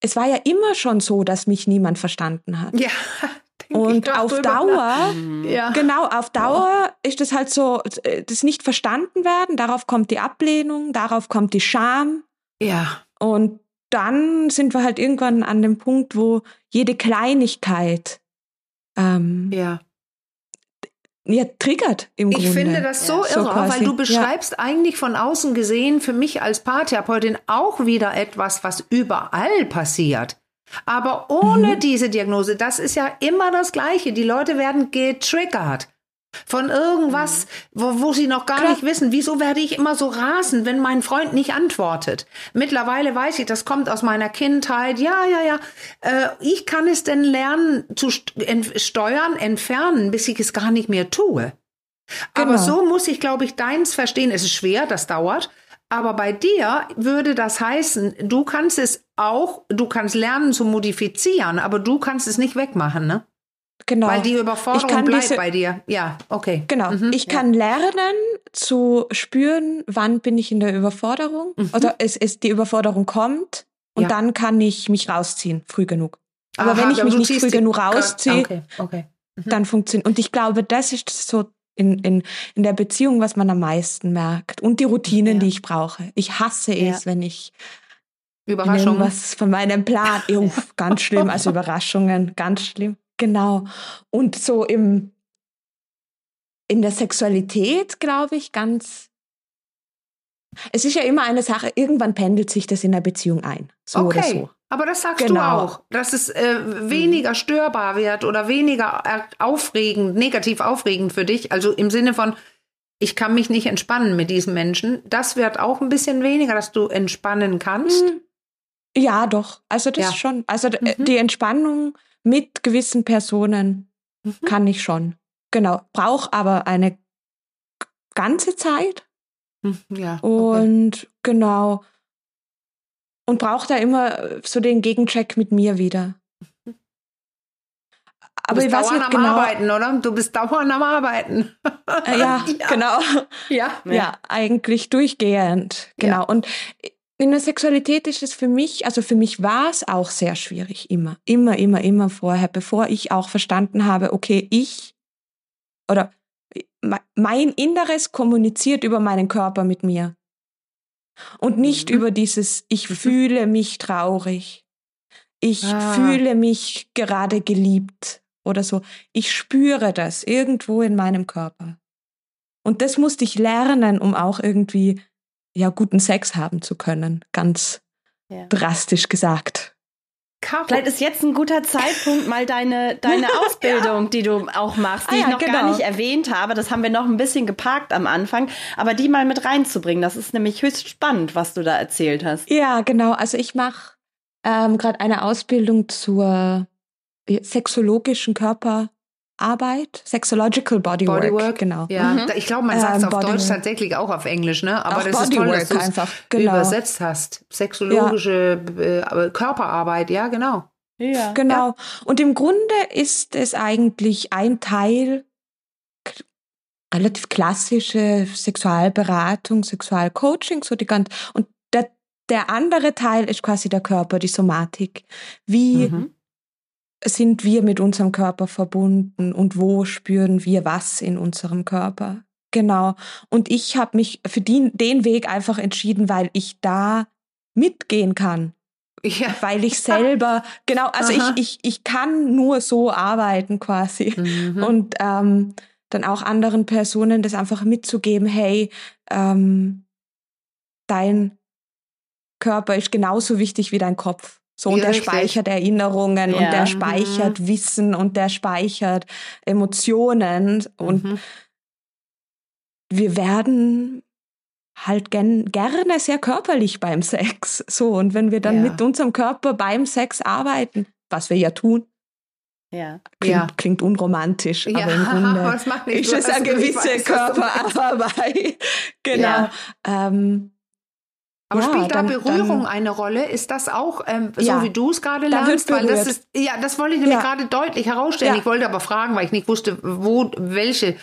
Es war ja immer schon so, dass mich niemand verstanden hat. Ja. Und auf. Dauer, Ja. genau, auf Dauer ist es halt so, äh, das nicht verstanden werden, darauf kommt die Ablehnung, darauf kommt die Scham Ja. und dann sind wir halt irgendwann an dem Punkt, wo jede Kleinigkeit ähm, Ja. Ja, triggert im Ich Grunde. finde das so Ja. So irre, quasi. weil du Ja. beschreibst eigentlich von außen gesehen für mich als Paartherapeutin auch wieder etwas, was überall passiert. Aber ohne Mhm. diese Diagnose, das ist ja immer das Gleiche. Die Leute werden getriggert von irgendwas, wo, wo sie noch gar Klar. nicht wissen. Wieso werde ich immer so rasend, wenn mein Freund nicht antwortet? Mittlerweile weiß ich, das kommt aus meiner Kindheit. Ja, ja, ja. Äh, ich kann es denn lernen zu ent steuern, entfernen, bis ich es gar nicht mehr tue. Aber Genau. so muss ich, glaube ich, deins verstehen. Es ist schwer, das dauert. Aber bei dir würde das heißen, du kannst es auch, du kannst lernen zu modifizieren, aber du kannst es nicht wegmachen, ne? Genau. Weil die Überforderung bleibt diese- bei dir. Ja, okay. Genau. Mhm. ich kann lernen zu spüren, wann bin ich in der Überforderung Mhm. oder es, es die Überforderung kommt und Ja. dann kann ich mich rausziehen, früh genug. Aber Aha, wenn ich mich nicht früh genug rausziehe, Okay, okay. dann funktioniert. Und ich glaube, das ist so in, in, in der Beziehung, was man am meisten merkt. Und die Routinen, Ja. die ich brauche. Ich hasse es, wenn ich Überraschung. irgendwas von meinem Plan. Uff, ganz schlimm, also Überraschungen, ganz schlimm. Genau. Und so im in der Sexualität, glaube ich, ganz. Es ist ja immer eine Sache, irgendwann pendelt sich das in der Beziehung ein. So oder okay. so. Aber das sagst Genau. du auch, dass es äh, weniger störbar wird oder weniger äh, aufregend, negativ aufregend für dich. Also im Sinne von, ich kann mich nicht entspannen mit diesem Menschen. Das wird auch ein bisschen weniger, dass du entspannen kannst. Hm. Ja, doch. Also das Ja. schon. Also d- Mhm. die Entspannung mit gewissen Personen Mhm. kann ich schon. Genau. Brauche aber eine ganze Zeit. Hm, Ja. okay. Und genau. Und braucht da immer äh, so den Gegencheck mit mir wieder. Du Aber bist ich dauernd am genau. Arbeiten, oder? Du bist dauernd am Arbeiten. Äh, ja, Ja. genau. Ja. Ja. eigentlich durchgehend. Genau. Ja. Und in der Sexualität ist es für mich, also für mich war es auch sehr schwierig, immer, immer, immer, immer vorher, bevor ich auch verstanden habe, okay, ich oder me- mein Inneres kommuniziert über meinen Körper mit mir. Und nicht Mhm. über dieses, ich Mhm. fühle mich traurig. Ich Ah. fühle mich gerade geliebt oder so. Ich spüre das irgendwo in meinem Körper. Und das musste ich lernen, um auch irgendwie ja guten Sex haben zu können. Ganz Ja. drastisch gesagt. Caro, Vielleicht ist jetzt ein guter Zeitpunkt, mal deine, deine Ausbildung, die du auch machst, die Ah ich ja, noch gar genau. nicht erwähnt habe. Das haben wir noch ein bisschen geparkt am Anfang, aber die mal mit reinzubringen. Das ist nämlich höchst spannend, was du da erzählt hast. Ja, genau. Also ich mache ähm, gerade eine Ausbildung zur äh, sexologischen Körperarbeit, Sexological Bodywork. Bodywork. Genau. Ja, Mhm. ich glaube, man sagt es Ähm, auf Deutsch Bodywork. tatsächlich auch auf Englisch, ne? Aber Auch das ist toll, dass du es einfach. Genau. übersetzt hast. Sexologische äh, Körperarbeit, ja, genau. Ja. Genau. Und im Grunde ist es eigentlich ein Teil relativ klassische Sexualberatung, Sexualcoaching, so die ganz und der, der andere Teil ist quasi der Körper, die Somatik. Wie Mhm. Sind wir mit unserem Körper verbunden und wo spüren wir was in unserem Körper? Genau. Und ich habe mich für die, den Weg einfach entschieden, weil ich da mitgehen kann. Ja. Weil ich selber, genau, also ich, ich, ich kann nur so arbeiten quasi. Mhm. Und ähm, dann auch anderen Personen das einfach mitzugeben, hey, ähm, dein Körper ist genauso wichtig wie dein Kopf. So, und der richtig. speichert Erinnerungen ja. und der speichert mhm. Wissen und der speichert Emotionen. Und mhm. wir werden halt gern, gerne sehr körperlich beim Sex. So, und wenn wir dann ja. mit unserem Körper beim Sex arbeiten, was wir ja tun, ja. Klingt, ja. klingt unromantisch, ja, aber im Grunde ist es eine gewisse Körperarbeit. genau. Ja. Ähm, aber ja, spielt da dann, Berührung dann, eine Rolle? Ist das auch ähm, so, ja, wie du es gerade lernst? Weil das ist, ja, das wollte ich nämlich gerade deutlich herausstellen. Ich wollte aber fragen, weil ich nicht wusste, wo, welche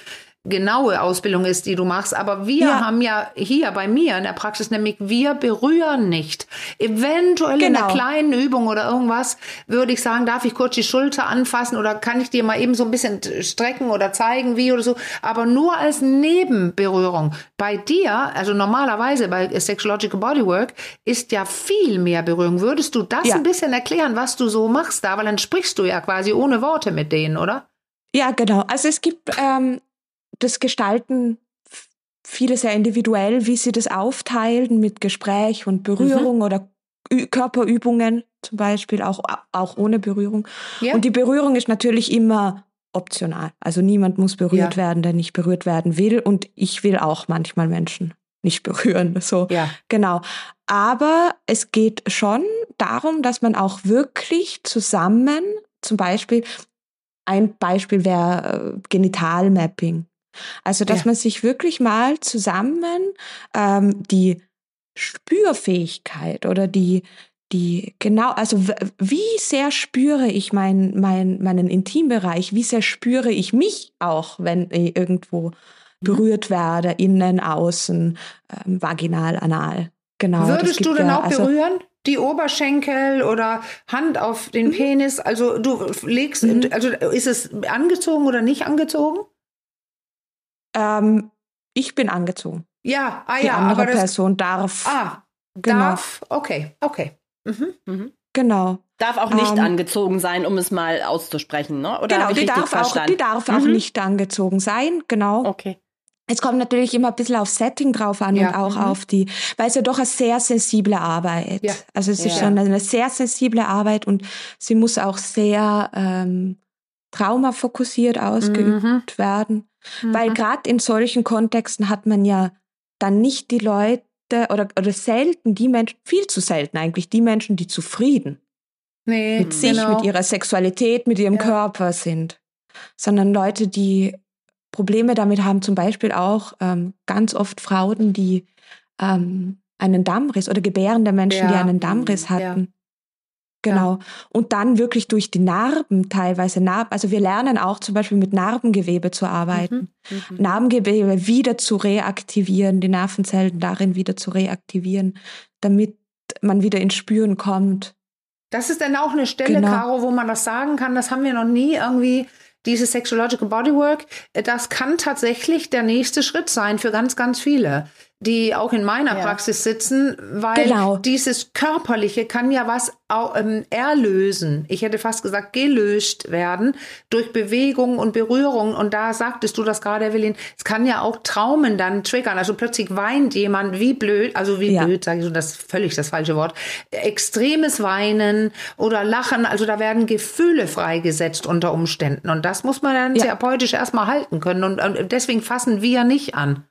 genaue Ausbildung ist, die du machst. Aber wir ja. haben ja hier bei mir in der Praxis nämlich, wir berühren nicht. Eventuell genau. in einer kleinen Übung oder irgendwas würde ich sagen, darf ich kurz die Schulter anfassen oder kann ich dir mal eben so ein bisschen strecken oder zeigen, wie oder so. Aber nur als Nebenberührung. Bei dir, also normalerweise bei Sexological Bodywork, ist ja viel mehr Berührung. Würdest du das ja. ein bisschen erklären, was du so machst da? Weil dann sprichst du ja quasi ohne Worte mit denen, oder? Ja, genau. Also es gibt ähm, das gestalten viele sehr individuell, wie sie das aufteilen mit Gespräch und Berührung mhm. oder Körperübungen zum Beispiel, auch, auch ohne Berührung. Ja. Und die Berührung ist natürlich immer optional. Also niemand muss berührt ja. werden, der nicht berührt werden will. Und ich will auch manchmal Menschen nicht berühren. So, ja. genau. Aber es geht schon darum, dass man auch wirklich zusammen, zum Beispiel, ein Beispiel wäre äh, Genitalmapping. Also, dass ja. man sich wirklich mal zusammen ähm, die Spürfähigkeit oder die, die, genau, also wie sehr spüre ich mein, mein, meinen Intimbereich, wie sehr spüre ich mich auch, wenn ich irgendwo mhm. berührt werde, innen, außen, ähm, vaginal, anal. Genau. Würdest du denn ja, auch also, berühren? Die Oberschenkel oder Hand auf den mhm. Penis? Also du legst, mhm. also ist es angezogen oder nicht angezogen? Ähm, ich bin angezogen. Ja, ah Die ja, andere aber Person darf. Ah, genau. darf. Okay, okay. Mhm. Mhm. Genau. Darf auch nicht ähm, angezogen sein, um es mal auszusprechen, ne? Oder genau, die darf, auch, die darf mhm. auch nicht angezogen sein, genau. Okay. Es kommt natürlich immer ein bisschen auf Setting drauf an ja. und auch mhm. auf die, weil es ja doch eine sehr sensible Arbeit. Ja. Also es ist ja. schon eine sehr sensible Arbeit und sie muss auch sehr ähm, traumafokussiert ausgeübt mhm. werden. Mhm. Weil gerade in solchen Kontexten hat man ja dann nicht die Leute oder, oder selten die Menschen, viel zu selten eigentlich, die Menschen, die zufrieden nee, mit sich, genau. mit ihrer Sexualität, mit ihrem ja. Körper sind, sondern Leute, die Probleme damit haben, zum Beispiel auch ähm, ganz oft Frauen, die ähm, einen Dammriss oder gebärende Menschen, ja. die einen Dammriss hatten. Genau. Ja. Und dann wirklich durch die Narben teilweise Narben. Also wir lernen auch zum Beispiel mit Narbengewebe zu arbeiten. Mhm. Mhm. Narbengewebe wieder zu reaktivieren, die Nervenzellen darin wieder zu reaktivieren, damit man wieder ins Spüren kommt. Das ist dann auch eine Stelle, genau. Caro, wo man das sagen kann. Das haben wir noch nie irgendwie dieses Sexological Bodywork, das kann tatsächlich der nächste Schritt sein für ganz, ganz viele die auch in meiner ja. Praxis sitzen, weil genau. dieses Körperliche kann ja was ähm, erlösen. Ich hätte fast gesagt, gelöst werden durch Bewegung und Berührung. Und da sagtest du das gerade, Evelyn, es kann ja auch Traumen dann triggern. Also plötzlich weint jemand wie blöd, also wie ja. blöd, sage ich schon, das ist völlig das falsche Wort. Extremes Weinen oder Lachen, also da werden Gefühle freigesetzt unter Umständen. Und das muss man dann ja. therapeutisch erstmal halten können. Und, und deswegen fassen wir nicht an.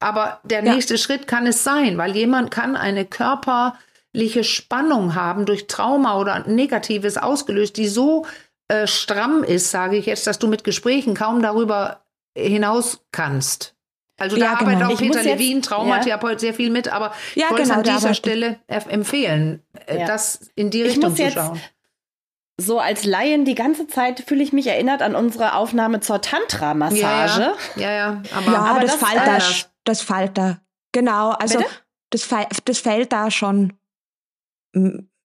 Aber der ja. nächste Schritt kann es sein, weil jemand kann eine körperliche Spannung haben durch Trauma oder Negatives ausgelöst, die so äh, stramm ist, sage ich jetzt, dass du mit Gesprächen kaum darüber hinaus kannst. Also da ja, genau. arbeitet auch Peter Levin, Traumatherapeut, ja. sehr viel mit, aber ja, ich wollte genau, an dieser Stelle empfehlen, äh, ja. das in die Richtung zu schauen so als Laien die ganze Zeit fühle ich mich erinnert an unsere Aufnahme zur Tantra-Massage. Ja, ja, ja, aber, ja, aber das, das fällt da, das fällt da. Genau, also das, das fällt da schon.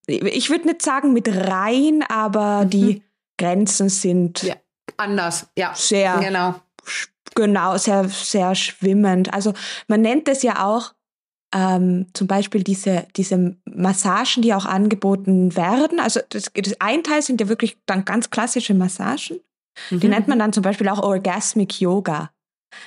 Ich würde nicht sagen mit rein, aber mhm. die Grenzen sind ja, anders, ja, sehr genau. Genau, sehr, sehr schwimmend. Also man nennt es ja auch ähm, zum Beispiel diese, diese Massagen, die auch angeboten werden. Also das, das ein Teil sind ja wirklich dann ganz klassische Massagen. Mhm. Die nennt man dann zum Beispiel auch Orgasmic Yoga.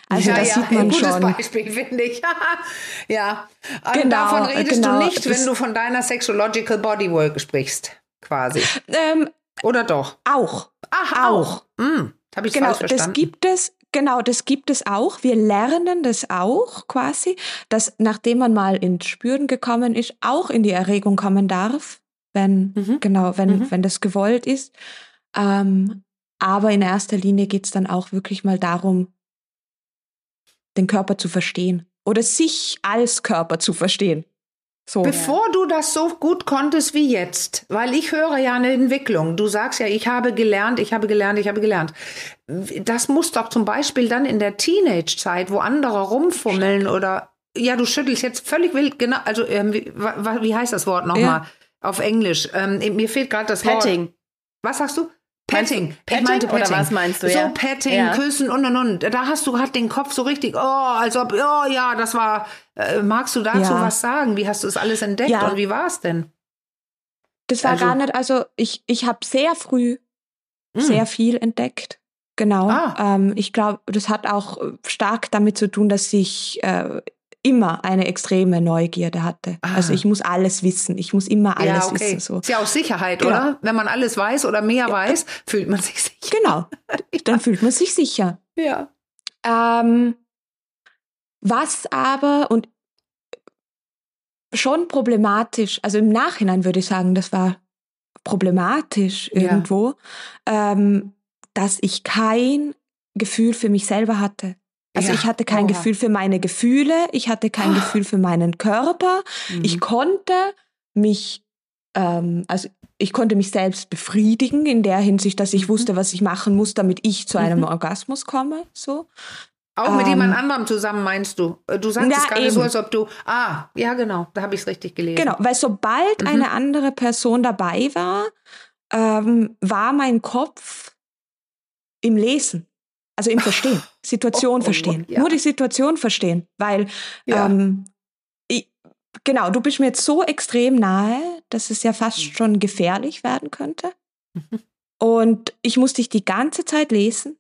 Also ja, das ja, sieht man ein gutes schon. Beispiel, finde ich. ja, also genau, davon redest genau, du nicht, wenn du von deiner Sexological Bodywork sprichst, quasi. Ähm, Oder doch? Auch. Ach, auch. auch. Hm, Habe ich genau, falsch verstanden? Das gibt es, Genau, das gibt es auch. Wir lernen das auch quasi, dass nachdem man mal ins Spüren gekommen ist, auch in die Erregung kommen darf, wenn, mhm. genau, wenn, mhm. wenn das gewollt ist. Ähm, aber in erster Linie geht es dann auch wirklich mal darum, den Körper zu verstehen oder sich als Körper zu verstehen. So. Bevor du das so gut konntest wie jetzt, weil ich höre ja eine Entwicklung. Du sagst ja, ich habe gelernt, ich habe gelernt, ich habe gelernt. Das muss doch zum Beispiel dann in der Teenage-Zeit, wo andere rumfummeln oder ja, du schüttelst jetzt völlig wild, genau, also ähm, wie, wie, heißt das Wort nochmal ja. auf Englisch? Ähm, mir fehlt gerade das Petting. Wort. Was sagst du? Petting. Petting, ich meinte Petting. Oder was meinst du? So ja. Petting, ja. Küssen und und und. Da hast du hat den Kopf so richtig, oh, als ob, oh ja, das war. Äh, magst du dazu ja. was sagen? Wie hast du es alles entdeckt ja. und wie war es denn? Das war also, gar nicht, also ich, ich habe sehr früh mh. sehr viel entdeckt. Genau. Ah. Ähm, ich glaube, das hat auch stark damit zu tun, dass ich äh, immer eine extreme Neugierde hatte. Ah. Also ich muss alles wissen. Ich muss immer alles ja, okay. wissen. So. Ist ja auch Sicherheit, genau. oder? Wenn man alles weiß oder mehr ja. weiß, fühlt man sich sicher. Genau. Dann fühlt man sich sicher. Ja. Ähm, was aber und schon problematisch, also im Nachhinein würde ich sagen, das war problematisch irgendwo, ja. ähm, dass ich kein Gefühl für mich selber hatte. Also ja. ich hatte kein Oha. Gefühl für meine Gefühle, ich hatte kein oh. Gefühl für meinen Körper. Mhm. Ich konnte mich, ähm, also ich konnte mich selbst befriedigen in der Hinsicht, dass ich mhm. wusste, was ich machen muss, damit ich zu einem mhm. Orgasmus komme. So. Auch mit ähm, jemand anderem zusammen meinst du? Äh, du sagst es gerade so, als ob du. Ah, ja, genau, da habe ich es richtig gelesen. Genau, weil sobald mhm. eine andere Person dabei war, ähm, war mein Kopf im Lesen. Also im Verstehen, Situation oh, oh, verstehen. Ja. Nur die Situation verstehen, weil ja. ähm, ich, genau, du bist mir jetzt so extrem nahe, dass es ja fast mhm. schon gefährlich werden könnte. Mhm. Und ich muss dich die ganze Zeit lesen,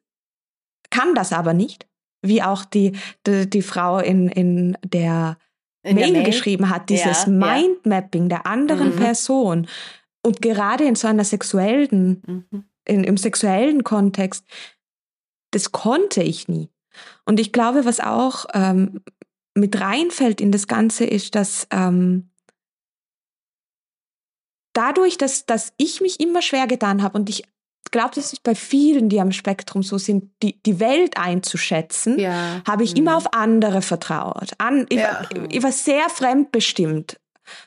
kann das aber nicht, wie auch die, die, die Frau in, in der in Mail, Mail, geschrieben hat, dieses ja, Mindmapping der anderen mhm. Person. Und gerade in so einer sexuellen, mhm. in, im sexuellen Kontext das konnte ich nie. Und ich glaube, was auch ähm, mit reinfällt in das Ganze, ist, dass ähm, dadurch, dass, dass ich mich immer schwer getan habe und ich glaube, das ist bei vielen, die am Spektrum so sind, die, die Welt einzuschätzen, ja. habe ich mhm. immer auf andere vertraut. An, ich, ja. war, ich war sehr fremdbestimmt.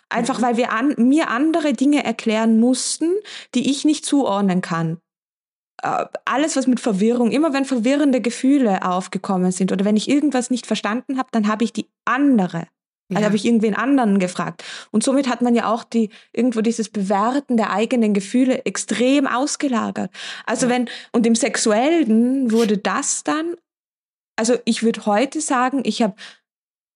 Einfach mhm. weil wir an, mir andere Dinge erklären mussten, die ich nicht zuordnen kann. Äh, alles, was mit Verwirrung, immer wenn verwirrende Gefühle aufgekommen sind oder wenn ich irgendwas nicht verstanden habe, dann habe ich die andere. Also ja. habe ich irgendwen anderen gefragt. Und somit hat man ja auch die, irgendwo dieses Bewerten der eigenen Gefühle extrem ausgelagert. Also ja. wenn, und im Sexuellen wurde das dann, also ich würde heute sagen, ich habe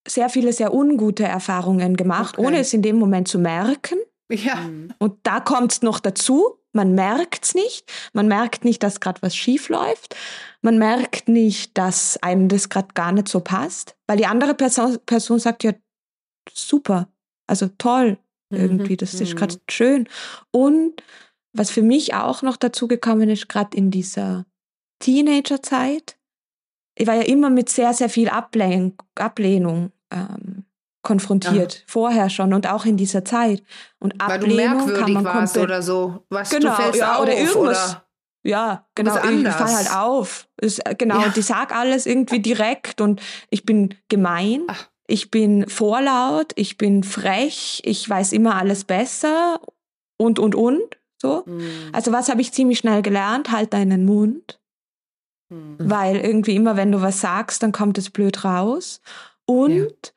sehr viele sehr ungute Erfahrungen gemacht, okay. ohne es in dem Moment zu merken. Ja. Und da kommt es noch dazu, man merkt's nicht. Man merkt nicht, dass gerade was schief läuft. Man merkt nicht, dass einem das gerade gar nicht so passt, weil die andere Person, Person sagt ja super, also toll mhm, irgendwie, das ist gerade mhm. schön. Und was für mich auch noch dazu gekommen ist, gerade in dieser Teenagerzeit, ich war ja immer mit sehr, sehr viel Ablehnung, Ablehnung ähm, konfrontiert, ja. vorher schon und auch in dieser Zeit. Und Ablehnung kann man warst oder so. Was, genau, du ja, auf, oder irgendwas. Oder? Ja, genau. Ich fall halt auf. Ist, genau, ja. die sag alles irgendwie direkt und ich bin gemein. Ach. Ich bin vorlaut, ich bin frech, ich weiß immer alles besser und, und, und. So. Mhm. Also was habe ich ziemlich schnell gelernt? Halt deinen Mund. Mhm. Weil irgendwie immer, wenn du was sagst, dann kommt es blöd raus. Und ja.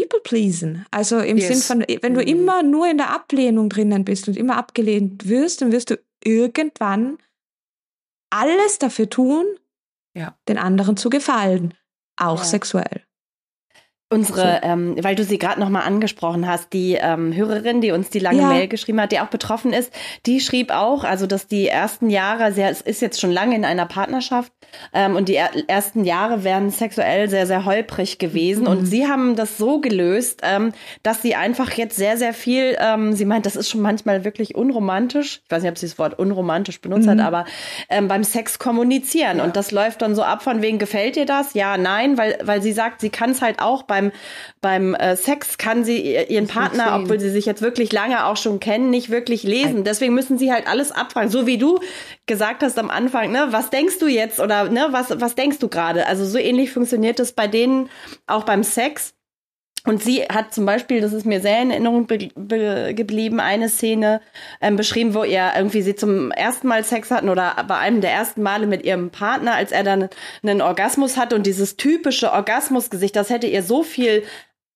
People pleasen. Also im yes. Sinn von, wenn du mhm. immer nur in der Ablehnung drinnen bist und immer abgelehnt wirst, dann wirst du irgendwann alles dafür tun, Ja. den anderen zu gefallen, auch Ja. sexuell. Unsere, ähm, weil du sie gerade nochmal angesprochen hast, die ähm, Hörerin, die uns die lange Ja. Mail geschrieben hat, die auch betroffen ist, die schrieb auch, also dass die ersten Jahre, sie ist ist jetzt schon lange in einer Partnerschaft ähm, und die er ersten Jahre wären sexuell sehr, sehr holprig gewesen. Und sie haben das so gelöst, ähm, dass sie einfach jetzt sehr, sehr viel, ähm, sie meint, das ist schon manchmal wirklich unromantisch, ich weiß nicht, ob sie das Wort unromantisch benutzt hat, aber ähm, beim Sex kommunizieren. Und das läuft dann so ab von wegen, gefällt dir das? Ja, nein, weil, weil sie sagt, sie kann es halt auch beim, beim äh, Sex kann sie ihr- ihren Partner, sehen. obwohl sie sich jetzt wirklich lange auch schon kennen, nicht wirklich lesen. Deswegen müssen sie halt alles abfragen. So wie du gesagt hast am Anfang, ne, was denkst du jetzt oder ne, was, was denkst du gerade? Also so ähnlich funktioniert es bei denen auch beim Sex. Und sie hat zum Beispiel, das ist mir sehr in Erinnerung be be geblieben, eine Szene ähm, beschrieben, wo ihr irgendwie sie zum ersten Mal Sex hatten oder bei einem der ersten Male mit ihrem Partner, als er dann einen Orgasmus hatte und dieses typische Orgasmusgesicht, das hätte ihr so viel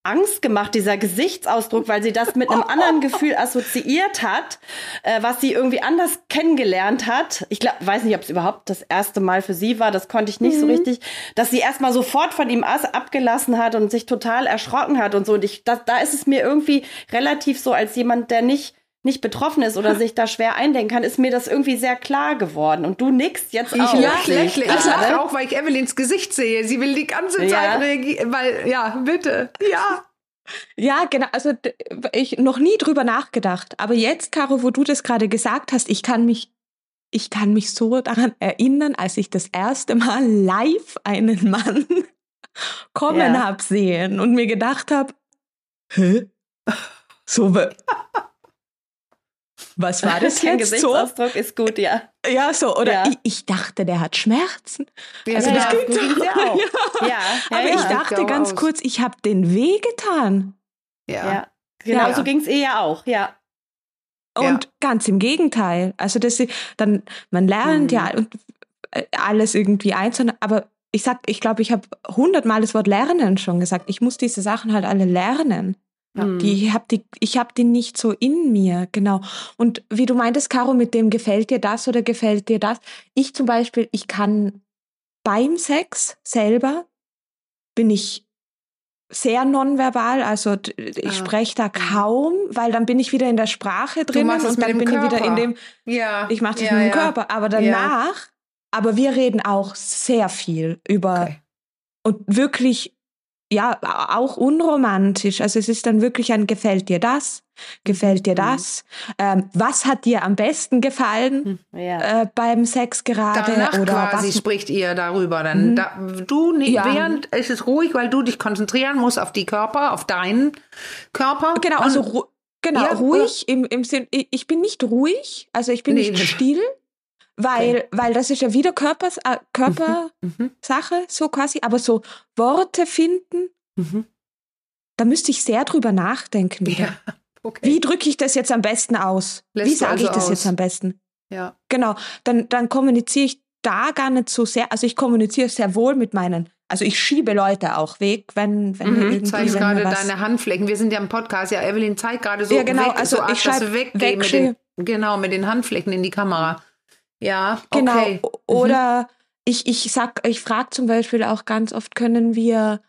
Angst gemacht, dieser Gesichtsausdruck, weil sie das mit einem anderen Gefühl assoziiert hat, äh, was sie irgendwie anders kennengelernt hat. Ich glaub, weiß nicht, ob es überhaupt das erste Mal für sie war, das konnte ich nicht so richtig, dass sie erstmal sofort von ihm as- abgelassen hat und sich total erschrocken hat und so. Und ich, da, da ist es mir irgendwie relativ so, als jemand, der nicht nicht betroffen ist oder sich da schwer eindenken kann, ist mir das irgendwie sehr klar geworden. Und du nickst jetzt Ich auch. lach, lächle. Ich lache auch, weil ich Evelyns Gesicht sehe. Sie will die ganze Zeit Ja. reagieren, weil, ja, bitte. Ja. Ja, genau. Also ich noch nie drüber nachgedacht. Aber jetzt, Caro, wo du das gerade gesagt hast, ich kann mich, ich kann mich so daran erinnern, als ich das erste Mal live einen Mann kommen Ja. hab sehen und mir gedacht habe, hä? So, was war das Dein jetzt so? Gesichtsausdruck ist gut, ja. Ja, so. Oder Ja. ich, ich dachte, der hat Schmerzen. Ja, Also ja, das ja, klingt so auch. Ja, ja, Aber ja. ich dachte ganz aus. kurz, ich habe den weh getan. ja. Ja, genau Ja. so ging's ihr ja auch, ja. Und ganz im Gegenteil. Also das dann, man lernt Mhm. ja und äh, alles irgendwie einzeln, aber ich sag, ich glaube, ich habe hundertmal das Wort lernen schon gesagt. Ich muss diese Sachen halt alle lernen. Hm. Die, ich habe die, ich habe die nicht so in mir, genau. Und wie du meintest, Caro, mit dem gefällt dir das oder gefällt dir das? Ich zum Beispiel, ich kann beim Sex selber bin ich sehr nonverbal, also ich Ah. spreche da kaum, weil dann bin ich wieder in der Sprache drin und dann bin ich wieder in Körper. dem, Ja. ich mache das ja, mit dem. Körper, aber danach, aber wir reden auch sehr viel über Okay. und wirklich, ja, auch unromantisch. Also es ist dann wirklich ein gefällt dir das, gefällt dir Mhm. das, ähm, was hat dir am besten gefallen Ja. äh, beim Sex gerade Danach oder quasi was? spricht ihr darüber. Dann Mhm. da, du nicht, Ja. während ist es ruhig, weil du dich konzentrieren musst auf die Körper, auf deinen Körper. Genau, also ru genau, Ja, ruhig im, im Sinn, ich, bin nicht ruhig, also ich bin Nee, nicht still, weil, weil das ist ja wieder Körpers, äh, Körpersache, Mhm. so quasi, aber so Worte finden, Mhm. da müsste ich sehr drüber nachdenken. Ja. Okay. Wie drücke ich das jetzt am besten aus? Lässt Wie sage also ich das aus? jetzt am besten? Ja. Genau, dann, dann kommuniziere ich da gar nicht so sehr, also ich kommuniziere sehr wohl mit meinen, also ich schiebe Leute auch weg, wenn, wenn Mhm, irgendwie Zeigst wenn gerade deine Handflächen. Wir sind ja im Podcast. Ja, Evelyn zeigt gerade so Ja, genau, weg, also so ich schreib weggeh weg, mit den, genau, mit den Handflächen in die Kamera. Ja, Genau. okay. Mhm. Oder ich, ich sag, ich frage zum Beispiel auch ganz oft, können wir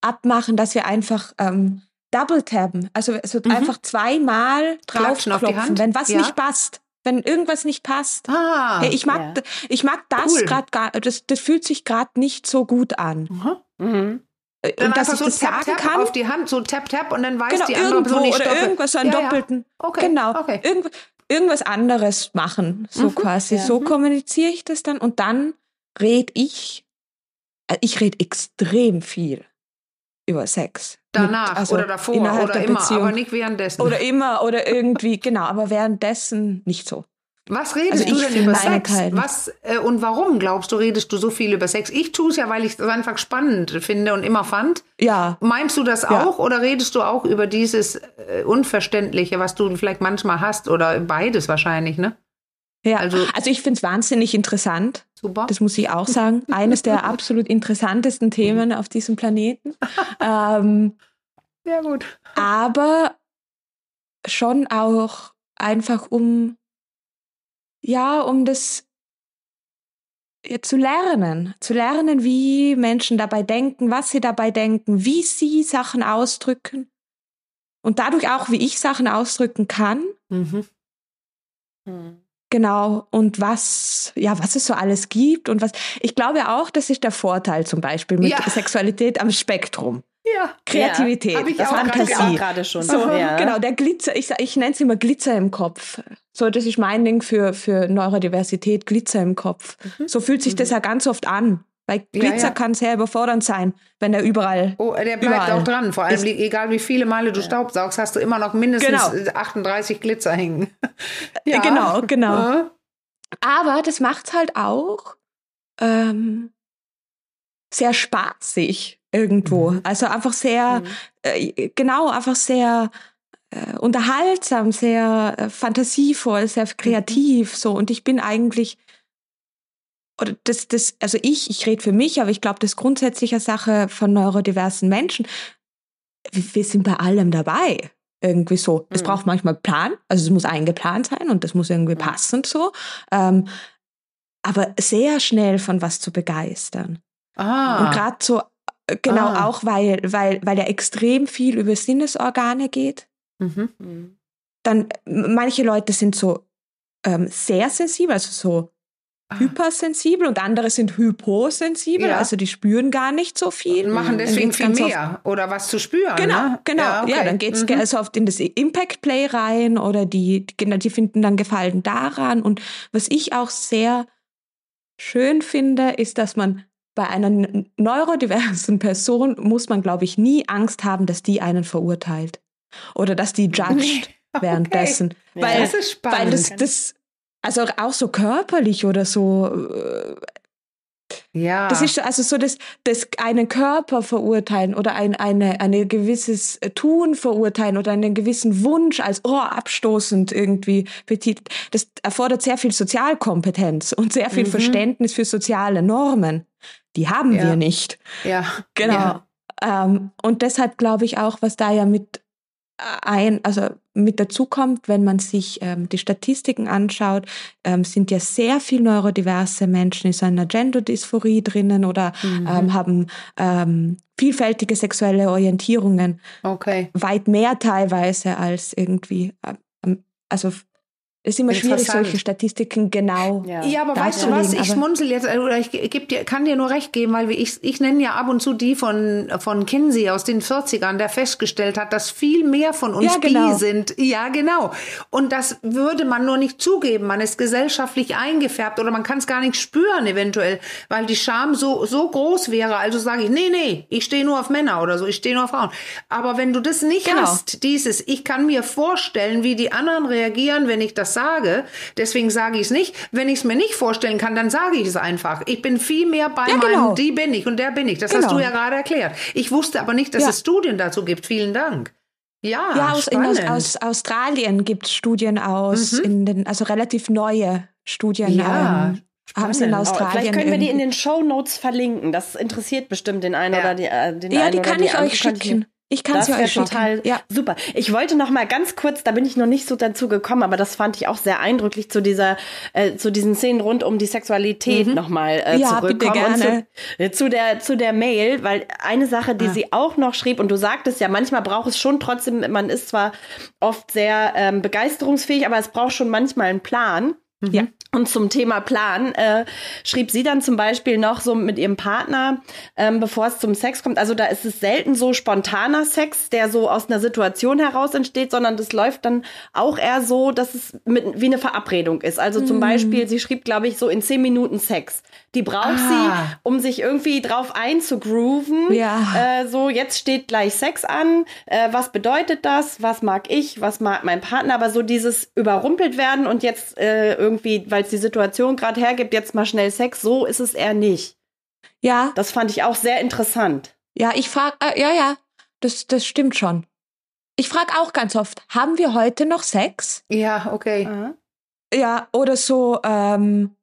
abmachen, dass wir einfach ähm, double tappen, also so Mhm. einfach zweimal draufklopfen, wenn was Ja. nicht passt, wenn irgendwas nicht passt. Ah. Hey, ich mag, ja. d- ich mag das Cool. gerade gar, das, das fühlt sich gerade nicht so gut an. Mhm. Äh, Dann Und dass einfach ich so das tap, sagen tap kann. auf die Hand, so tap, tap und dann weiß genau, die andere irgendwo Person, ich oder stoppe. irgendwas, so einen Ja, ja. doppelten. Okay, Genau. okay. Irgend, irgendwas anderes machen, so Mhm, quasi. ja. So Mhm. kommuniziere ich das dann und dann red ich, äh, ich rede extrem viel über Sex. Danach Mit- also oder davor oder der immer, Beziehung. aber nicht währenddessen. Oder immer oder irgendwie, genau, aber währenddessen nicht so. Was redest Also du denn über Sex? Was äh, und warum glaubst du, redest du so viel über Sex? Ich tue es ja, weil ich es einfach spannend finde und immer fand. Ja, Meinst du das Ja. auch oder redest du auch über dieses äh, Unverständliche, was du vielleicht manchmal hast oder beides wahrscheinlich, ne? ja. Also- Also, ich finde es wahnsinnig interessant. Super. Das muss ich auch sagen. Eines der absolut interessantesten Themen auf diesem Planeten. ähm, Sehr gut. aber schon auch einfach um, ja, um das, zu lernen, zu lernen, wie Menschen dabei denken, was sie dabei denken, wie sie Sachen ausdrücken und dadurch auch, wie ich Sachen ausdrücken kann. Mhm. Hm. Genau. Und was, ja, was es so alles gibt und was, ich glaube auch, das ist der Vorteil zum Beispiel mit ja. Sexualität am Spektrum. Ja. Kreativität, ja. ich das Fantasie. gerade schon. So, ja. Genau, der Glitzer, ich, ich nenne es immer Glitzer im Kopf. So, das ist mein Ding für, für Neurodiversität, Glitzer im Kopf. Mhm. So fühlt sich mhm. das ja ganz oft an. Weil Glitzer ja, ja. kann sehr überfordernd sein, wenn er überall. Oh, der bleibt überall auch dran. Vor allem, ist, egal wie viele Male du. Staubsaugst, hast du immer noch mindestens genau. 38 Glitzer hängen. ja, genau, genau. Aber das macht halt auch ähm, sehr spaßig irgendwo. Mhm. Also einfach sehr, mhm. äh, genau, einfach sehr äh, unterhaltsam, sehr äh, fantasievoll, sehr mhm. kreativ, mhm. so. Und ich bin eigentlich, oder das, das, also ich, ich rede für mich, aber ich glaube, das grundsätzliche Sache von neurodiversen Menschen, wir, wir sind bei allem dabei. Irgendwie so. Es mhm. braucht manchmal Plan, also es muss eingeplant sein und das muss irgendwie mhm. passend so. Ähm, aber sehr schnell von was zu begeistern. Ah. Und gerade so Genau, ah. auch weil, weil, weil er extrem viel über Sinnesorgane geht. Mhm. mhm. Dann, manche Leute sind so ähm, sehr sensibel, also so ah. hypersensibel und andere sind hyposensibel, ja. also die spüren gar nicht so viel. Und machen deswegen viel mehr oder was zu spüren. Genau, ne? genau. Ja, okay. ja, dann geht's mhm. also oft in das Impact Play rein oder die, die, die finden dann Gefallen daran. Und was ich auch sehr schön finde, ist, dass man bei einer neurodiversen Person muss man, glaube ich, nie Angst haben, dass die einen verurteilt oder dass die judged okay. währenddessen. Weil, ja, das ist spannend. Weil das, das, also auch so körperlich oder so, äh, ja. Das ist also so, dass, dass einen Körper verurteilen oder ein eine, eine gewisses Tun verurteilen oder einen gewissen Wunsch als oh, abstoßend irgendwie betitelt. Das erfordert sehr viel Sozialkompetenz und sehr viel mhm. Verständnis für soziale Normen. Die haben ja. wir nicht. Ja. Genau. Ja. Ähm, und deshalb glaube ich auch, was da ja mit ein, also mit dazu kommt, wenn man sich ähm, die Statistiken anschaut, ähm, sind ja sehr viel neurodiverse Menschen in so einer Gender-Dysphorie drinnen oder mhm. ähm, haben ähm, vielfältige sexuelle Orientierungen. Okay. Weit mehr teilweise als irgendwie, ähm, also ist immer schwierig, solche Statistiken genau. Ja, ja aber weißt du was? Ich schmunzel jetzt, äh, oder ich geb dir, kann dir nur recht geben, weil ich, ich nenne ja ab und zu die von, von Kinsey aus den 40ern, der festgestellt hat, dass viel mehr von uns ja, genau. bi sind. Ja, genau. Und das würde man nur nicht zugeben. Man ist gesellschaftlich eingefärbt oder man kann es gar nicht spüren, eventuell, weil die Scham so, so groß wäre. Also sage ich, nee, nee, ich stehe nur auf Männer oder so, ich stehe nur auf Frauen. Aber wenn du das nicht genau. hast, dieses, ich kann mir vorstellen, wie die anderen reagieren, wenn ich das sage. Deswegen sage ich es nicht. Wenn ich es mir nicht vorstellen kann, dann sage ich es einfach. Ich bin viel mehr bei ja, meinem, genau. die bin ich und der bin ich. Das genau. hast du ja gerade erklärt. Ich wusste aber nicht, dass ja. es Studien dazu gibt. Vielen Dank. Ja, ja aus, in, aus, aus Australien gibt es Studien aus, mhm. in den, also relativ neue Studien. Ja. Ähm, haben sie in Australien. Oh, vielleicht können wir die in den Show Notes verlinken. Das interessiert bestimmt den einen ja. oder die, äh, den ja, einen die kann die ich euch schicken. Ich kann es ja euch total ja. super. Ich wollte noch mal ganz kurz, da bin ich noch nicht so dazu gekommen, aber das fand ich auch sehr eindrücklich zu dieser, äh, zu diesen Szenen rund um die Sexualität mhm. noch mal äh, ja, zurückkommen. Bitte gerne. Zu, äh, zu, der zu der Mail, weil eine Sache, die ah. sie auch noch schrieb und du sagtest ja, manchmal braucht es schon trotzdem, man ist zwar oft sehr ähm, begeisterungsfähig, aber es braucht schon manchmal einen Plan. Ja. Und zum Thema Plan äh, schrieb sie dann zum Beispiel noch so mit ihrem Partner, ähm, bevor es zum Sex kommt. Also da ist es selten so spontaner Sex, der so aus einer Situation heraus entsteht, sondern das läuft dann auch eher so, dass es mit, wie eine Verabredung ist. Also zum mhm. Beispiel, sie schrieb, glaube ich, so in zehn Minuten Sex. Die braucht ah. sie, um sich irgendwie drauf einzugrooven. Ja. Äh, so, jetzt steht gleich Sex an. Äh, was bedeutet das? Was mag ich? Was mag mein Partner? Aber so dieses überrumpelt werden und jetzt äh, irgendwie, weil es die Situation gerade hergibt, jetzt mal schnell Sex, so ist es eher nicht. Ja. Das fand ich auch sehr interessant. Ja, ich frage, äh, ja, ja, das, das stimmt schon. Ich frage auch ganz oft, haben wir heute noch Sex? Ja, okay. Mhm. Ja, oder so, ähm,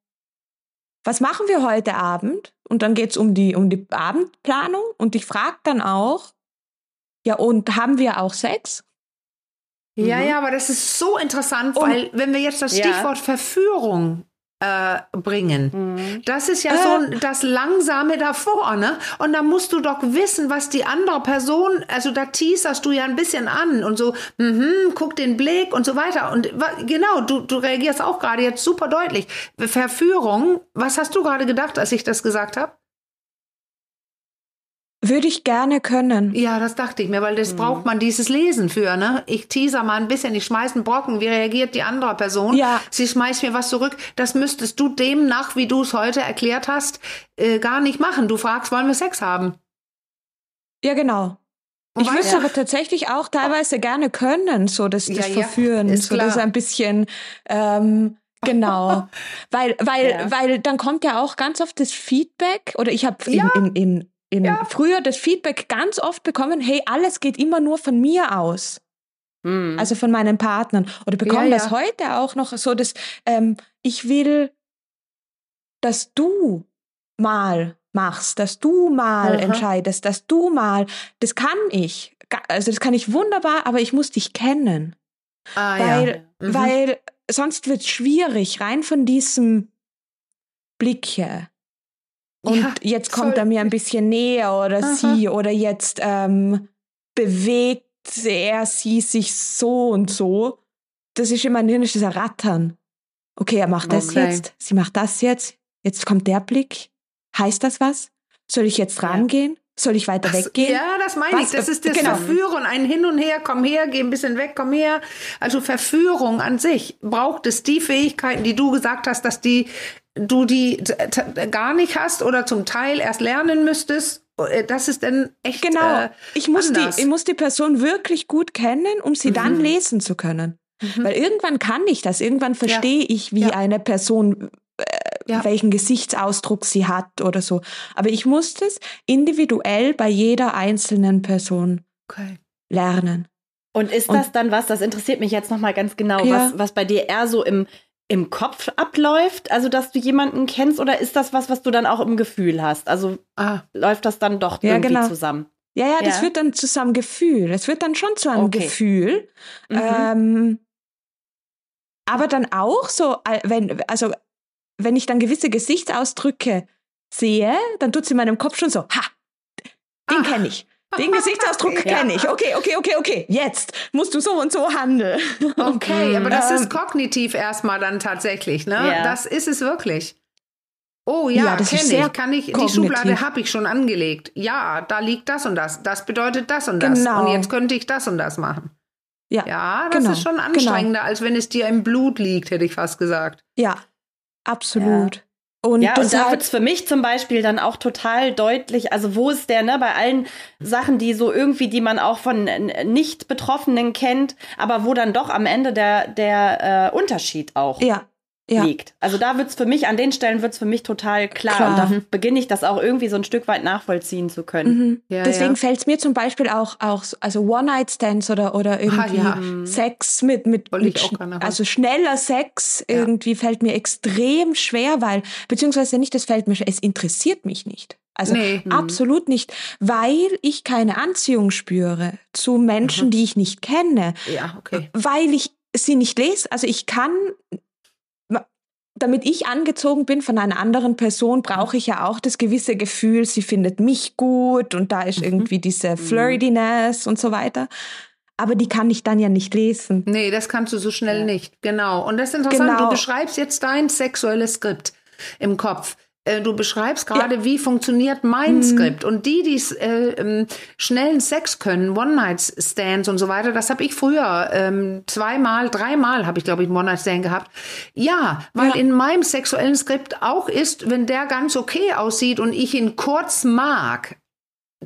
was machen wir heute Abend? Und dann geht's um die, um die Abendplanung und ich frage dann auch, ja, und haben wir auch Sex? Ja, mhm. ja, aber das ist so interessant, und, weil wenn wir jetzt das Stichwort ja. Verführung äh, bringen. Mhm. Das ist ja äh. so das Langsame davor, ne? Und da musst du doch wissen, was die andere Person, also da teaserst du ja ein bisschen an und so, mhm, guck den Blick und so weiter. Und genau, du, du reagierst auch gerade jetzt super deutlich. Verführung, was hast du gerade gedacht, als ich das gesagt habe? Würde ich gerne können. Ja, das dachte ich mir, weil das mhm. braucht man dieses Lesen für, ne? Ich teaser mal ein bisschen, ich schmeiß einen Brocken, wie reagiert die andere Person? Ja. Sie schmeißt mir was zurück. Das müsstest du demnach, wie du es heute erklärt hast, äh, gar nicht machen. Du fragst, wollen wir Sex haben? Ja, genau. Und ich würde es aber tatsächlich auch teilweise gerne können, so das, das ja, Verführen, ja, so das ein bisschen ähm, Genau, weil weil ja. weil dann kommt ja auch ganz oft das Feedback oder ich habe ja. in, in, in in ja. früher das Feedback ganz oft bekommen, hey, alles geht immer nur von mir aus. Mhm. Also von meinen Partnern. Oder bekommen ja, das heute auch noch so, dass ähm, ich will, dass du mal machst, dass du mal Aha. entscheidest, dass du mal, das kann ich. Also das kann ich wunderbar, aber ich muss dich kennen. Ah, weil, ja. Mhm. weil sonst wird es schwierig, rein von diesem Blick her. Und ja, jetzt kommt er mir ein bisschen näher oder Aha. sie oder jetzt ähm, bewegt er sie sich so und so. Das ist immer ein das Rattern. Okay, er macht das okay. jetzt, sie macht das jetzt, jetzt kommt der Blick. Heißt das was? Soll ich jetzt rangehen? Soll ich weiter das, weggehen? Ja, das meine was? ich. Das ist das genau. Verführen. Ein Hin und Her, komm her, geh ein bisschen weg, komm her. Also Verführung an sich braucht es die Fähigkeiten, die du gesagt hast, dass die du die gar nicht hast oder zum Teil erst lernen müsstest, äh, das ist dann echt genau. Äh, ich muss die, ich muss die Person wirklich gut kennen, um sie mhm. dann lesen zu können. Mhm. Weil irgendwann kann ich das. Irgendwann verstehe ja. ich, wie ja. eine Person äh, ja. welchen Gesichtsausdruck sie hat oder so. Aber ich muss das individuell bei jeder einzelnen Person okay. lernen. Und ist das Und, dann was, das interessiert mich jetzt nochmal ganz genau, was, was bei dir eher so im, im Kopf abläuft, also dass du jemanden kennst, oder ist das was, was du dann auch im Gefühl hast? Also ah. läuft das dann doch ja, irgendwie genau. zusammen? Ja, ja, das ja. wird dann zu einem Gefühl. Es wird dann schon zu einem okay. Gefühl. Mhm. Ähm, aber dann auch so, äh, wenn, also wenn ich dann gewisse Gesichtsausdrücke sehe, dann tut es in meinem Kopf schon so, ha, den kenne ich. Den Gesichtsausdruck ja. kenne ich. Okay, okay, okay, okay. Jetzt musst du so und so handeln. Okay, aber das ist ähm. kognitiv erstmal dann tatsächlich, ne? Ja. Das ist es wirklich. Oh ja, ja das kenne ich. Kann ich kognitiv. die Schublade habe ich schon angelegt. Ja, da liegt das und das. Das bedeutet das und das. Genau. Und jetzt könnte ich das und das machen. Ja, ja das genau. ist schon genau. anstrengender, genau. als wenn es dir im Blut liegt, hätte ich fast gesagt. Ja, absolut. Und, ja, und da wird es für mich zum Beispiel dann auch total deutlich, also wo ist der, ne, bei allen Sachen, die so irgendwie, die man auch von nicht Betroffenen kennt, aber wo dann doch am Ende der, der äh, Unterschied auch ja ja. liegt. Also da wird's für mich, an den Stellen wird's für mich total klar. klar. Und da beginne ich das auch irgendwie so ein Stück weit nachvollziehen zu können. Mhm. Ja, Deswegen ja. fällt's mir zum Beispiel auch, auch also One-Night-Stands oder, oder irgendwie ah, ja. Sex mit, mit, mit sch also schneller Sex irgendwie fällt mir extrem schwer, weil, beziehungsweise nicht, das fällt mir, es interessiert mich nicht. Also nee. Mhm. absolut nicht, weil ich keine Anziehung spüre zu Menschen, mhm. die ich nicht kenne. Ja, okay. Weil ich sie nicht lese. Also ich kann damit ich angezogen bin von einer anderen Person, brauche ich ja auch das gewisse Gefühl, sie findet mich gut und da ist mhm. irgendwie diese mhm. Flirtiness und so weiter. Aber die kann ich dann ja nicht lesen. Nee, das kannst du so schnell ja. nicht. Genau. Und das ist interessant. Genau. Du beschreibst jetzt dein sexuelles Skript im Kopf. Äh, du beschreibst gerade, ja. wie funktioniert mein mhm. Skript. Und die, die äh, ähm, schnellen Sex können, One-Night-Stands und so weiter, das habe ich früher ähm, zweimal, dreimal habe ich, glaube ich, einen One-Night-Stand gehabt. Ja, weil ja. in meinem sexuellen Skript auch ist, wenn der ganz okay aussieht und ich ihn kurz mag,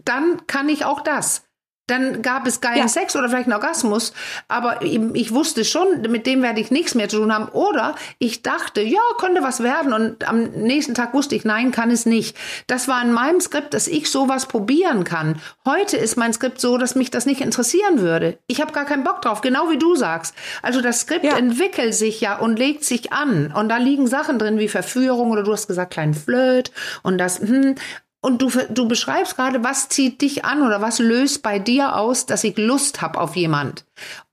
dann kann ich auch das. Dann gab es geilen ja. Sex oder vielleicht einen Orgasmus, aber ich wusste schon, mit dem werde ich nichts mehr zu tun haben. Oder ich dachte, ja, könnte was werden und am nächsten Tag wusste ich, nein, kann es nicht. Das war in meinem Skript, dass ich sowas probieren kann. Heute ist mein Skript so, dass mich das nicht interessieren würde. Ich habe gar keinen Bock drauf, genau wie du sagst. Also das Skript ja. entwickelt sich ja und legt sich an und da liegen Sachen drin wie Verführung oder du hast gesagt kleinen Flirt und das hm, und du, du beschreibst gerade, was zieht dich an oder was löst bei dir aus, dass ich Lust habe auf jemand.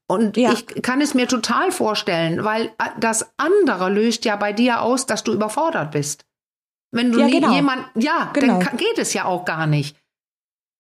Und Ja. ich kann es mir total vorstellen, weil äh, das andere löst ja bei dir aus, dass du überfordert bist. Wenn du Ja, genau. jemand, ja, Genau. dann kann, geht es ja auch gar nicht.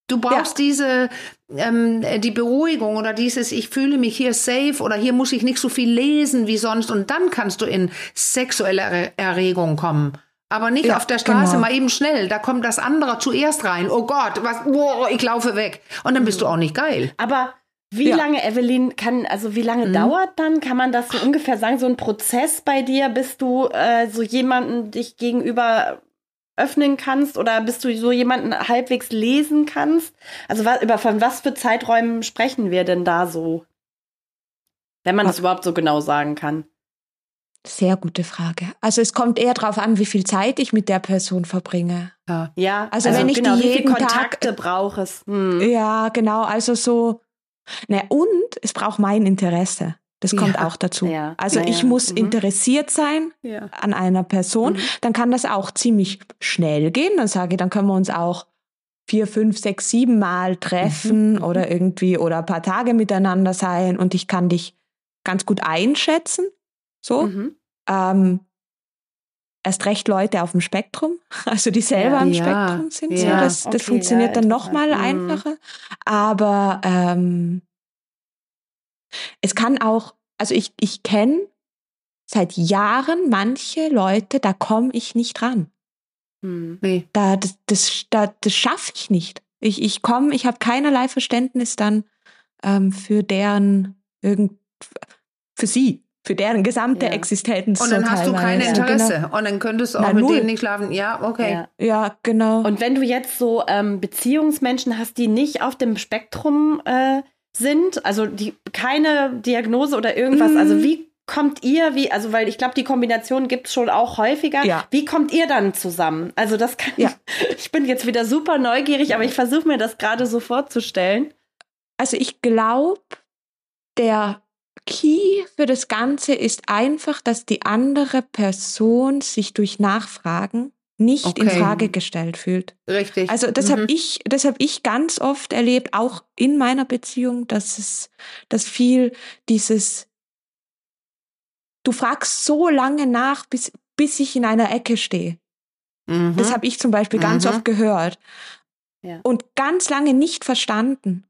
Du brauchst diese, ähm, die Beruhigung oder dieses, ich fühle mich hier safe oder hier muss ich nicht so viel lesen wie sonst und dann kannst du in sexuelle Er- Erregung kommen. Aber nicht Ja, auf der Straße genau. mal eben schnell. Da kommt das andere zuerst rein. Oh Gott, was, oh, ich laufe weg. Und dann bist du auch nicht geil. Aber wie Ja. lange, Evelyn, kann, also wie lange dauert dann, kann man das so ungefähr sagen, so ein Prozess bei dir, bis du äh, so jemanden dich gegenüber öffnen kannst oder bis du so jemanden halbwegs lesen kannst? Also was, über von was für Zeiträumen sprechen wir denn da so? Wenn man das überhaupt so genau sagen kann. Sehr gute Frage. Also es kommt eher darauf an, wie viel Zeit ich mit der Person verbringe. Ja. Ja, Also wenn ich die genau, wie viele jeden Tag- Kontakte brauche es? Hm. Ja, genau. Also so. Ne, und es braucht mein Interesse. Das kommt Ja. auch dazu. Ja. Also Ja, ich ja. muss Mhm. interessiert sein Ja. an einer Person. Mhm. Dann kann das auch ziemlich schnell gehen. Dann sage ich, dann können wir uns auch vier, fünf, sechs, sieben Mal treffen Mhm. oder irgendwie oder ein paar Tage miteinander sein und ich kann dich ganz gut einschätzen. So. Mhm. Ähm, erst recht Leute auf dem Spektrum, also die selber Ja. am Ja. Spektrum sind. So. Ja. Das, das Okay, funktioniert ja, dann nochmal interessant. Mhm. einfacher. Aber ähm, es kann auch, also ich, ich kenne seit Jahren manche Leute, da komme ich nicht ran. Hm. Nee. Da, das, das, da, das schaffe ich nicht. Ich, ich komme, ich habe keinerlei Verständnis dann ähm, für deren irgend, für sie, für deren gesamte Ja. Existenz. Und dann hast du kein. Interesse. Genau. Und dann könntest du auch Na, mit null. denen nicht schlafen. Ja, okay. Ja. Ja, genau. Und wenn du jetzt so ähm, Beziehungsmenschen hast, die nicht auf dem Spektrum äh, sind, also die keine Diagnose oder irgendwas, Mhm. also wie kommt ihr, wie, also weil ich glaube, die Kombination gibt es schon auch häufiger. Ja. Wie kommt ihr dann zusammen? Also das kann Ja. ich bin jetzt wieder super neugierig, aber ich versuche mir das gerade so vorzustellen. Also ich glaube, der Key für das Ganze ist einfach, dass die andere Person sich durch Nachfragen nicht in Okay. Frage gestellt fühlt. Richtig. Also das Mhm. habe ich, das habe ich ganz oft erlebt, auch in meiner Beziehung, dass es, dass viel dieses, du fragst so lange nach, bis, bis ich in einer Ecke stehe. Mhm. Das habe ich zum Beispiel ganz Mhm. oft gehört. Ja. Und ganz lange nicht verstanden,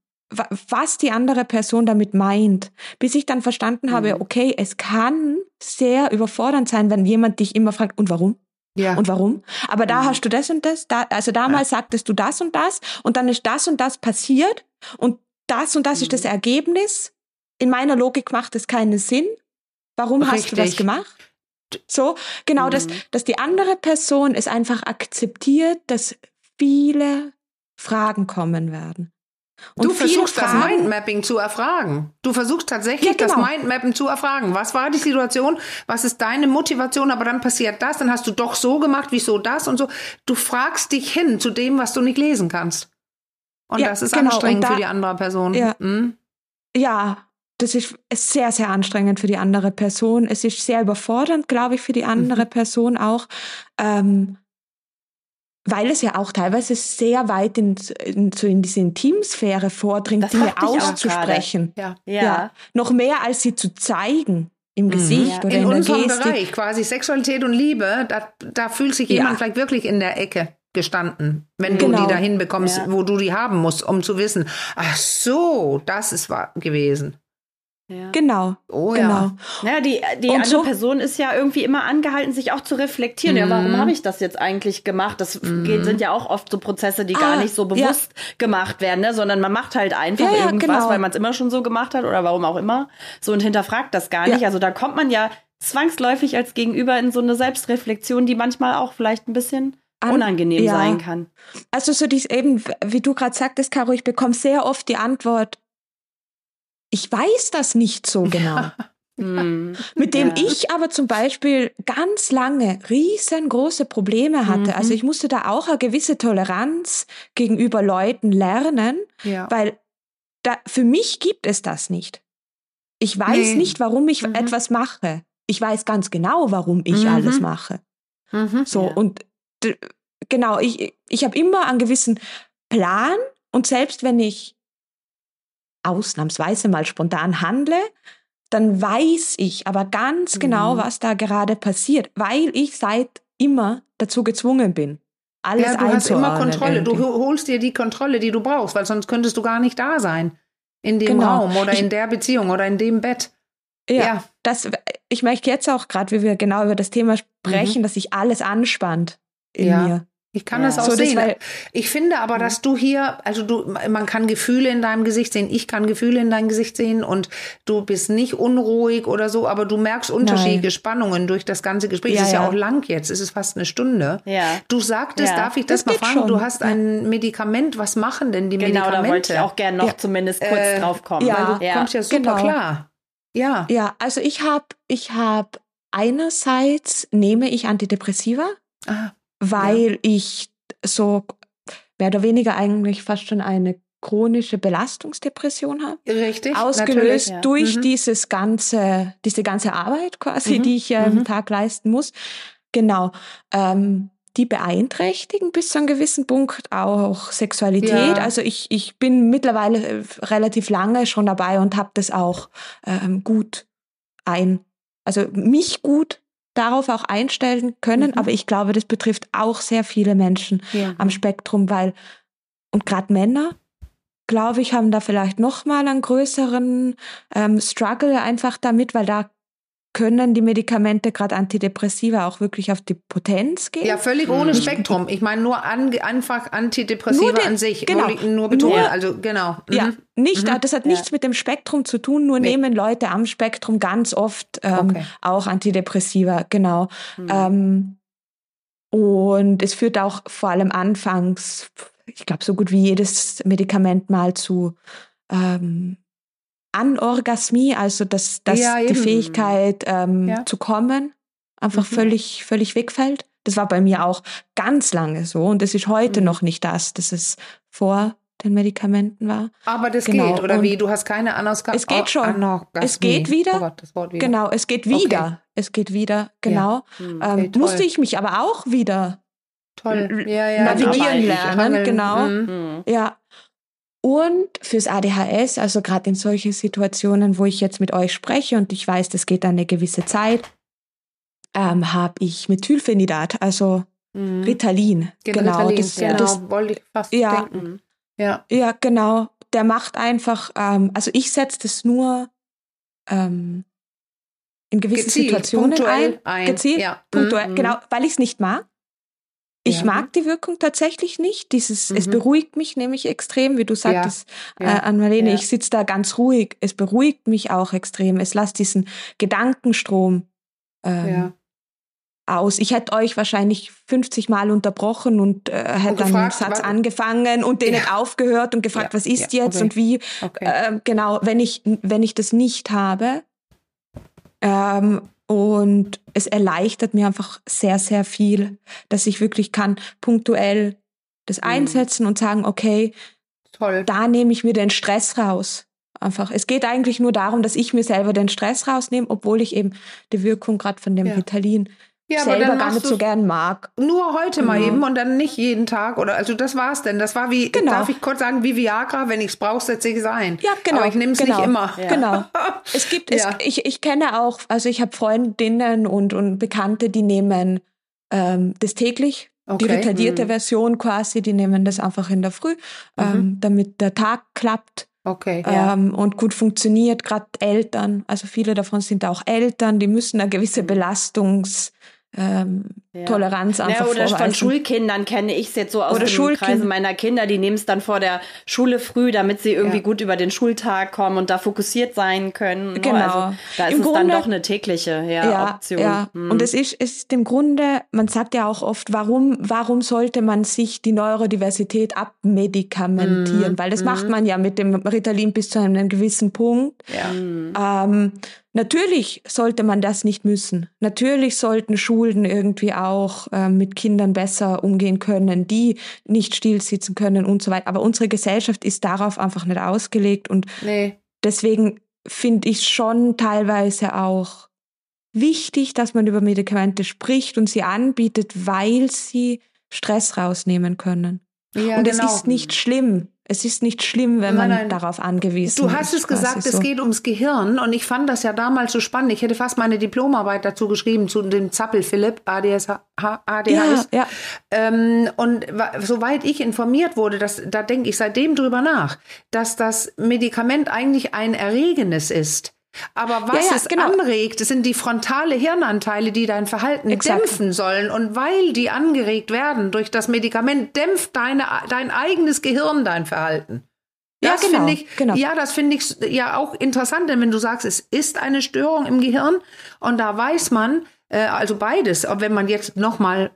was die andere Person damit meint. Bis ich dann verstanden habe, Mhm. okay, es kann sehr überfordernd sein, wenn jemand dich immer fragt, und warum? ja. Und warum? Aber da Mhm. hast du das und das, da, also damals sagtest du das und das und dann ist das und das passiert und das und das ist das Mhm. Ergebnis. In meiner Logik macht es keinen Sinn. Warum hast du das Richtig. gemacht? So, genau, dass, Mhm. dass die andere Person es einfach akzeptiert, dass viele Fragen kommen werden. Und du versuchst das Fragen- Mindmapping zu erfragen. Du versuchst tatsächlich Ja, genau. das Mindmappen zu erfragen. Was war die Situation? Was ist deine Motivation? Aber dann passiert das, dann hast du doch so gemacht, wieso das und so. Du fragst dich hin zu dem, was du nicht lesen kannst. Und Ja, das ist genau. anstrengend da- für die andere Person. Ja. Mhm. Ja, das ist sehr, sehr anstrengend für die andere Person. Es ist sehr überfordernd, glaube ich, für die andere Mhm. Person auch. Ähm, weil es ja auch teilweise sehr weit in, in, so in diese Intimsphäre vordringt, Das Dinge auszusprechen. Ja. Ja. Noch mehr als sie zu zeigen im Gesicht Ja. oder In in, der unserem Gestik. Bereich, quasi Sexualität und Liebe, da, da fühlt sich jemand Ja. vielleicht wirklich in der Ecke gestanden, wenn Genau. du die dahin bekommst, Ja. wo du die haben musst, um zu wissen, ach so, das ist wahr gewesen. Ja. Genau, Oh genau. ja. Naja, die, die Und andere so- Person ist ja irgendwie immer angehalten, sich auch zu reflektieren. Ja, warum Mhm. habe ich das jetzt eigentlich gemacht? Das geht, sind ja auch oft so Prozesse, die Ah, gar nicht so ja. bewusst gemacht werden, ne? sondern man macht halt einfach Ja, ja, irgendwas, genau. weil man es immer schon so gemacht hat oder warum auch immer. So und hinterfragt das gar Ja. nicht. Also da kommt man ja zwangsläufig als Gegenüber in so eine Selbstreflexion, die manchmal auch vielleicht ein bisschen An- unangenehm ja. sein kann. Also so dies eben, wie du gerade sagtest, Caro, ich bekomme sehr oft die Antwort, ich weiß das nicht so genau. Hm. Mit dem Ja. ich aber zum Beispiel ganz lange riesengroße Probleme hatte. Mhm. Also ich musste da auch eine gewisse Toleranz gegenüber Leuten lernen, ja. weil da, für mich gibt es das nicht. Ich weiß Nee. nicht, warum ich Mhm. etwas mache. Ich weiß ganz genau, warum ich Mhm. alles mache. Mhm. So, Ja. und genau, ich, ich habe immer einen gewissen Plan und selbst wenn ich ausnahmsweise mal spontan handle, dann weiß ich aber ganz genau, Mhm. was da gerade passiert, weil ich seit immer dazu gezwungen bin. Alles Ja, du hast immer Kontrolle. Du irgendwie. ho- holst dir die Kontrolle, die du brauchst, weil sonst könntest du gar nicht da sein. In dem Genau. Raum oder in der Beziehung oder in dem Bett. Ja, Ja. Das, ich möchte jetzt auch gerade, wie wir genau über das Thema sprechen, dass sich alles anspannt in Mhm. Ja. mir. Ich kann Ja. das auch So, das sehen. war- ich finde aber, dass du hier, also du, man kann Gefühle in deinem Gesicht sehen, ich kann Gefühle in deinem Gesicht sehen und du bist nicht unruhig oder so, aber du merkst unterschiedliche Nein. Spannungen durch das ganze Gespräch. Ja, es ist ja ja. auch lang jetzt, es ist fast eine Stunde. Ja. Du sagtest, darf ich das, Das mal fragen? schon. Du hast ein Medikament. Was machen denn die Genau, Medikamente? da wollte ich auch gerne noch zumindest kurz Äh, drauf kommen. ja. Du kommst ja super genau. klar. Ja. Ja, also ich habe ich hab einerseits nehme ich Antidepressiva, Ah, weil ich so mehr oder weniger eigentlich fast schon eine chronische Belastungsdepression habe. richtig. Ausgelöst ja. durch Mhm. dieses ganze, diese ganze Arbeit quasi, Mhm. die ich äh, Mhm. am Tag leisten muss. Genau. Ähm, die beeinträchtigen bis zu einem gewissen Punkt auch Sexualität. Ja. Also ich, ich bin mittlerweile äh, relativ lange schon dabei und habe das auch ähm, gut ein, also mich gut darauf auch einstellen können. Mhm. Aber ich glaube, das betrifft auch sehr viele Menschen Ja. am Spektrum, weil und gerade Männer, glaube ich, haben da vielleicht noch mal einen größeren ähm, Struggle einfach damit, weil da können die Medikamente, gerade Antidepressiva, auch wirklich auf die Potenz gehen. Ja, völlig ohne Mhm. Spektrum. Ich meine nur an, einfach Antidepressiva Nur den- an sich. genau. Nur, nur betonen. Nur- also genau. Ja, Mhm. nicht, Mhm. das hat Ja. nichts mit dem Spektrum zu tun, nur Nee. nehmen Leute am Spektrum ganz oft ähm, Okay. auch Antidepressiva, genau. Mhm. Ähm, und es führt auch vor allem anfangs, ich glaube, so gut wie jedes Medikament mal zu ähm, Anorgasmie, also dass, dass Ja, die. Fähigkeit ähm, Ja. zu kommen einfach Mhm. völlig, völlig wegfällt. Das war bei mir auch ganz lange so und es ist heute Mhm. noch nicht das, dass es vor den Medikamenten war. Aber das Genau. geht, oder Und wie? Du hast keine Anorgasmie? Es geht schon. Anorgasmie. Es geht wieder. Oh Gott, das Wort wieder. Genau, es geht Okay. wieder. Es geht wieder, genau. Mhm. Ähm, Okay, musste ich mich aber auch wieder Toll. Ja, ja. navigieren lernen, genau. Mhm. Ja. Und fürs ADHS, also gerade in solchen Situationen, wo ich jetzt mit euch spreche und ich weiß, das geht eine gewisse Zeit, ähm, habe ich Methylphenidat, also Mhm. Ritalin. Genau, Ritalin, das, genau. das, wollte ich fast Ja. denken. Ja. ja, genau. Der macht einfach, ähm, also ich setze das nur ähm, in gewissen Gezielt, Situationen ein. ein. Gezielt, Ja. punktuell, Mhm. genau, weil ich es nicht mag. Ich Ja. mag die Wirkung tatsächlich nicht. Dieses, Es Mhm. beruhigt mich nämlich extrem, wie du sagtest, Ja. äh, Ann-Marlene. Ja. Ich sitze da ganz ruhig. Es beruhigt mich auch extrem. Es lässt diesen Gedankenstrom ähm, aus. Ich hätte euch wahrscheinlich 50 Mal unterbrochen und äh, hätte dann einen Satz angefangen und den nicht aufgehört und gefragt, was ist jetzt okay. und wie. Okay. Ähm, genau, wenn ich, wenn ich das nicht habe. Ähm, und es erleichtert mir einfach sehr, sehr viel, dass ich wirklich kann punktuell das Mhm. einsetzen und sagen, okay, Toll. da nehme ich mir den Stress raus. Einfach. Es geht eigentlich nur darum, dass ich mir selber den Stress rausnehme, obwohl ich eben die Wirkung gerade von dem Ja. Ritalin Ja, aber selber dann gar nicht so gern mag. Nur heute mal Ja. eben und dann nicht jeden Tag oder also das war's denn. Das war wie Genau. darf ich kurz sagen wie Viagra, wenn ich's brauche, setze ich es ein. Ja, genau. Aber ich nehme es genau, nicht immer. Ja. Genau. Es gibt, es, Ja. ich, ich kenne auch, also ich habe Freundinnen und, und Bekannte, die nehmen ähm, das täglich, die Okay. retardierte Mhm. Version quasi, die nehmen das einfach in der Früh, ähm, damit der Tag klappt Okay. Ja. ähm, und gut funktioniert. Gerade Eltern, also viele davon sind auch Eltern, die müssen eine gewisse Belastungs ähm, Ja. Toleranz einfach Ja, oder von vorweisen. Schulkindern kenne ich es jetzt so aus Oder den Kreisen meiner Kinder. Die nehmen es dann vor der Schule früh, damit sie irgendwie Ja. gut über den Schultag kommen und da fokussiert sein können. ne? Genau. Also da ist Im es dann Grunde- doch eine tägliche ja, ja, Option. Ja. Hm. Und es ist, ist im Grunde, man sagt ja auch oft, warum, warum sollte man sich die Neurodiversität abmedikamentieren? Mhm. Weil das Mhm. macht man ja mit dem Ritalin bis zu einem gewissen Punkt. ja. Hm. Ähm, natürlich sollte man das nicht müssen. Natürlich sollten Schulen irgendwie auch ähm, mit Kindern besser umgehen können, die nicht still sitzen können und so weiter. Aber unsere Gesellschaft ist darauf einfach nicht ausgelegt und Nee. deswegen finde ich schon teilweise auch wichtig, dass man über Medikamente spricht und sie anbietet, weil sie Stress rausnehmen können. Ja, und genau. es ist nicht schlimm. Es ist nicht schlimm, wenn man nein, darauf angewiesen ist. Du hast es gesagt, so. es geht ums Gehirn und ich fand das ja damals so spannend. Ich hätte fast meine Diplomarbeit dazu geschrieben, zu dem Zappel Philipp, ADS, ADHS. Ja, ja. Ähm, und soweit ich informiert wurde, das, da denke ich seitdem drüber nach, dass das Medikament eigentlich ein Erregendes ist. Aber was ja, ja, es genau. anregt, sind die frontale Hirnanteile, die dein Verhalten Exakt. dämpfen sollen. Und weil die angeregt werden durch das Medikament, dämpft deine, dein eigenes Gehirn dein Verhalten. Das ja, genau, finde ich, genau. ja, das finde ich ja auch interessant, denn wenn du sagst, es ist eine Störung im Gehirn und da weiß man, äh, also beides, wenn man jetzt nochmal,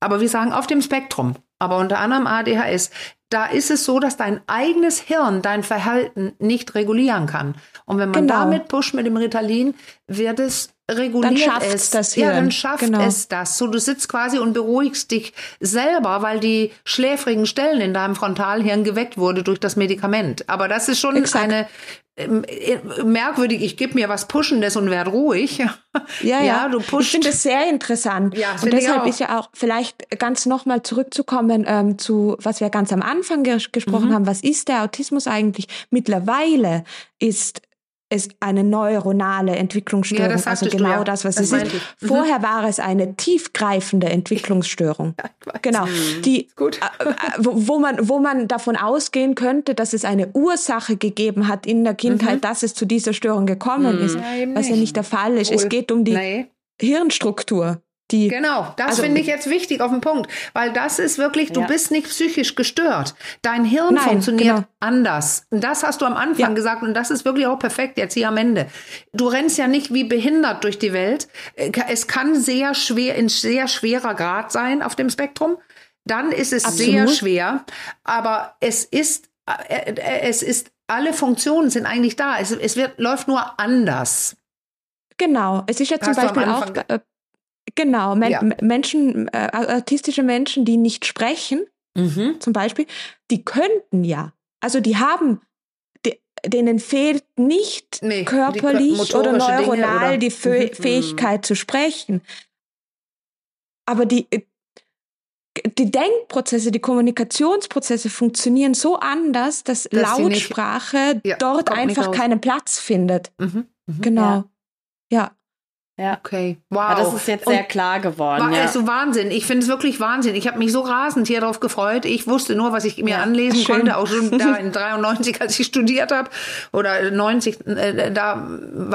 aber wir sagen auf dem Spektrum, aber unter anderem ADHS, da ist es so, dass dein eigenes Hirn dein Verhalten nicht regulieren kann. Und wenn man genau. damit pusht mit dem Ritalin, wird es reguliert dann schafft es. Das Hirn. Ja, dann schafft genau. es das. So, du sitzt quasi und beruhigst dich selber, weil die schläfrigen Stellen in deinem Frontalhirn geweckt wurde durch das Medikament. Aber das ist schon Exakt. eine ähm, äh, merkwürdig, ich gebe mir was Puschendes und werde ruhig. Ja, ja, ja, du pusht. Ich finde es sehr interessant. Ja, und deshalb ist ja auch vielleicht ganz nochmal zurückzukommen ähm, zu, was wir ganz am Anfang ges gesprochen mhm. haben. Was ist der Autismus eigentlich? Mittlerweile ist es eine neuronale Entwicklungsstörung, ja, das also genau ja. das, was das es ist. Mhm. Vorher war es eine tiefgreifende Entwicklungsstörung. Ja, genau, mhm. die, Gut. Äh, äh, wo, wo, man, wo man davon ausgehen könnte, dass es eine Ursache gegeben hat in der Kindheit, mhm. dass es zu dieser Störung gekommen mhm. ist, was ja nicht der Fall ist. Cool. Es geht um die nee. Hirnstruktur. Die, genau, das also, finde ich jetzt wichtig auf den Punkt, weil das ist wirklich, du ja. bist nicht psychisch gestört. Dein Hirn Nein, funktioniert genau. anders. Und das hast du am Anfang ja. gesagt und das ist wirklich auch perfekt jetzt hier am Ende. Du rennst ja nicht wie behindert durch die Welt. Äh, es kann sehr schwer, in sehr schwerer Grad sein auf dem Spektrum. Dann ist es Absolut. sehr schwer, aber es ist, äh, äh, es ist, alle Funktionen sind eigentlich da. Es, es wird, läuft nur anders. Genau. Es ist ja zum Beispiel auch Genau, Men ja. Menschen, äh, autistische Menschen, die nicht sprechen, mhm. zum Beispiel, die könnten ja. Also die haben, die, denen fehlt nicht nee, körperlich oder neuronal oder? die Fäh mhm. Fähigkeit zu sprechen. Aber die, äh, die Denkprozesse, die Kommunikationsprozesse funktionieren so anders, dass, dass Lautsprache nicht, ja, dort einfach keinen Platz findet. Mhm. Mhm. Genau. Ja. ja. Ja. Okay. Wow. Ja, das ist jetzt sehr klar geworden. War ja. also Wahnsinn. Ich finde es wirklich Wahnsinn. Ich habe mich so rasend hier drauf gefreut. Ich wusste nur, was ich mir ja, anlesen schön. konnte, auch schon da in 93, als ich studiert habe oder 90, äh, da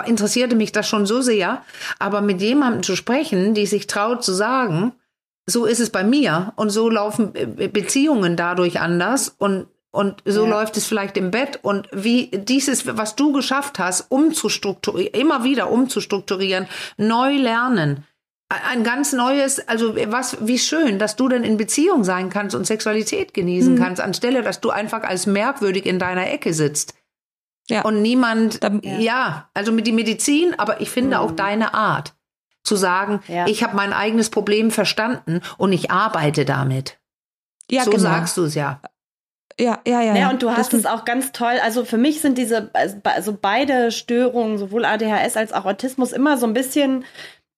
interessierte mich das schon so sehr. Aber mit jemandem zu sprechen, die sich traut zu sagen, so ist es bei mir und so laufen Beziehungen dadurch anders und und so ja. läuft es vielleicht im Bett. Und wie dieses, was du geschafft hast, umzustrukturieren, immer wieder umzustrukturieren, neu lernen. Ein ganz neues, also was, wie schön, dass du dann in Beziehung sein kannst und Sexualität genießen mhm. kannst, anstelle, dass du einfach als merkwürdig in deiner Ecke sitzt. Ja. Und niemand, ja. ja. also mit die Medizin, aber ich finde mhm. auch deine Art zu sagen, ja. ich habe mein eigenes Problem verstanden und ich arbeite damit. Ja, so genau. sagst du es ja. Ja, ja, ja. Ja, und du hast es auch ganz toll. Also für mich sind diese, also beide Störungen, sowohl ADHS als auch Autismus, immer so ein bisschen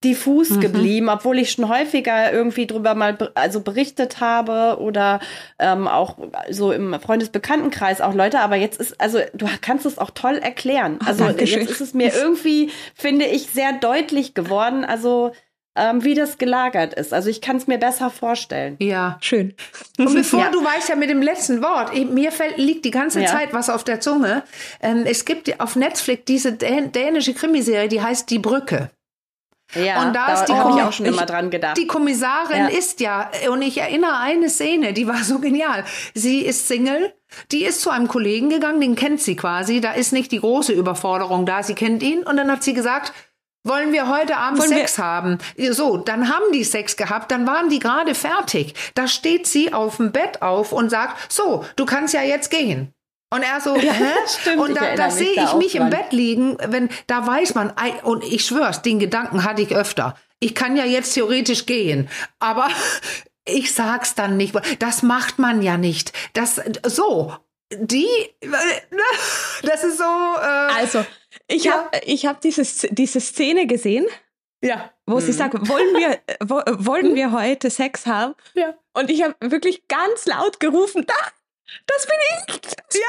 diffus mhm. geblieben, obwohl ich schon häufiger irgendwie drüber mal also berichtet habe oder ähm, auch so im Freundesbekanntenkreis auch Leute, aber jetzt ist, also du kannst es auch toll erklären. Also oh, jetzt ist es mir irgendwie, finde ich, sehr deutlich geworden. Also ähm, wie das gelagert ist. Also ich kann es mir besser vorstellen. Ja, schön. Und bevor ja. du weißt ja mit dem letzten Wort, mir fällt, liegt die ganze ja. Zeit was auf der Zunge. Ähm, es gibt auf Netflix diese dänische Krimiserie, die heißt Die Brücke. Ja, und da, da ist die habe ich auch schon immer dran gedacht. Die Kommissarin ja. ist ja, und ich erinnere eine Szene, die war so genial. Sie ist Single, die ist zu einem Kollegen gegangen, den kennt sie quasi. Da ist nicht die große Überforderung da, sie kennt ihn. Und dann hat sie gesagt, wollen wir heute Abend Wollen Sex haben? So, dann haben die Sex gehabt, dann waren die gerade fertig. Da steht sie auf dem Bett auf und sagt, so, du kannst ja jetzt gehen. Und er so, ja, hä? Stimmt, und da, da sehe ich mich im Bett liegen, wenn, da weiß man, und ich schwör's, den Gedanken hatte ich öfter. Ich kann ja jetzt theoretisch gehen, aber ich sag's dann nicht. Das macht man ja nicht. Das, so. Die, das ist so. Äh, also, ich ja. habe ich hab diese, diese Szene gesehen, ja. wo mhm. sie sagt, wollen wir, wo, wollen wir heute Sex haben? Ja. Und ich habe wirklich ganz laut gerufen, da, das bin ich. Ja,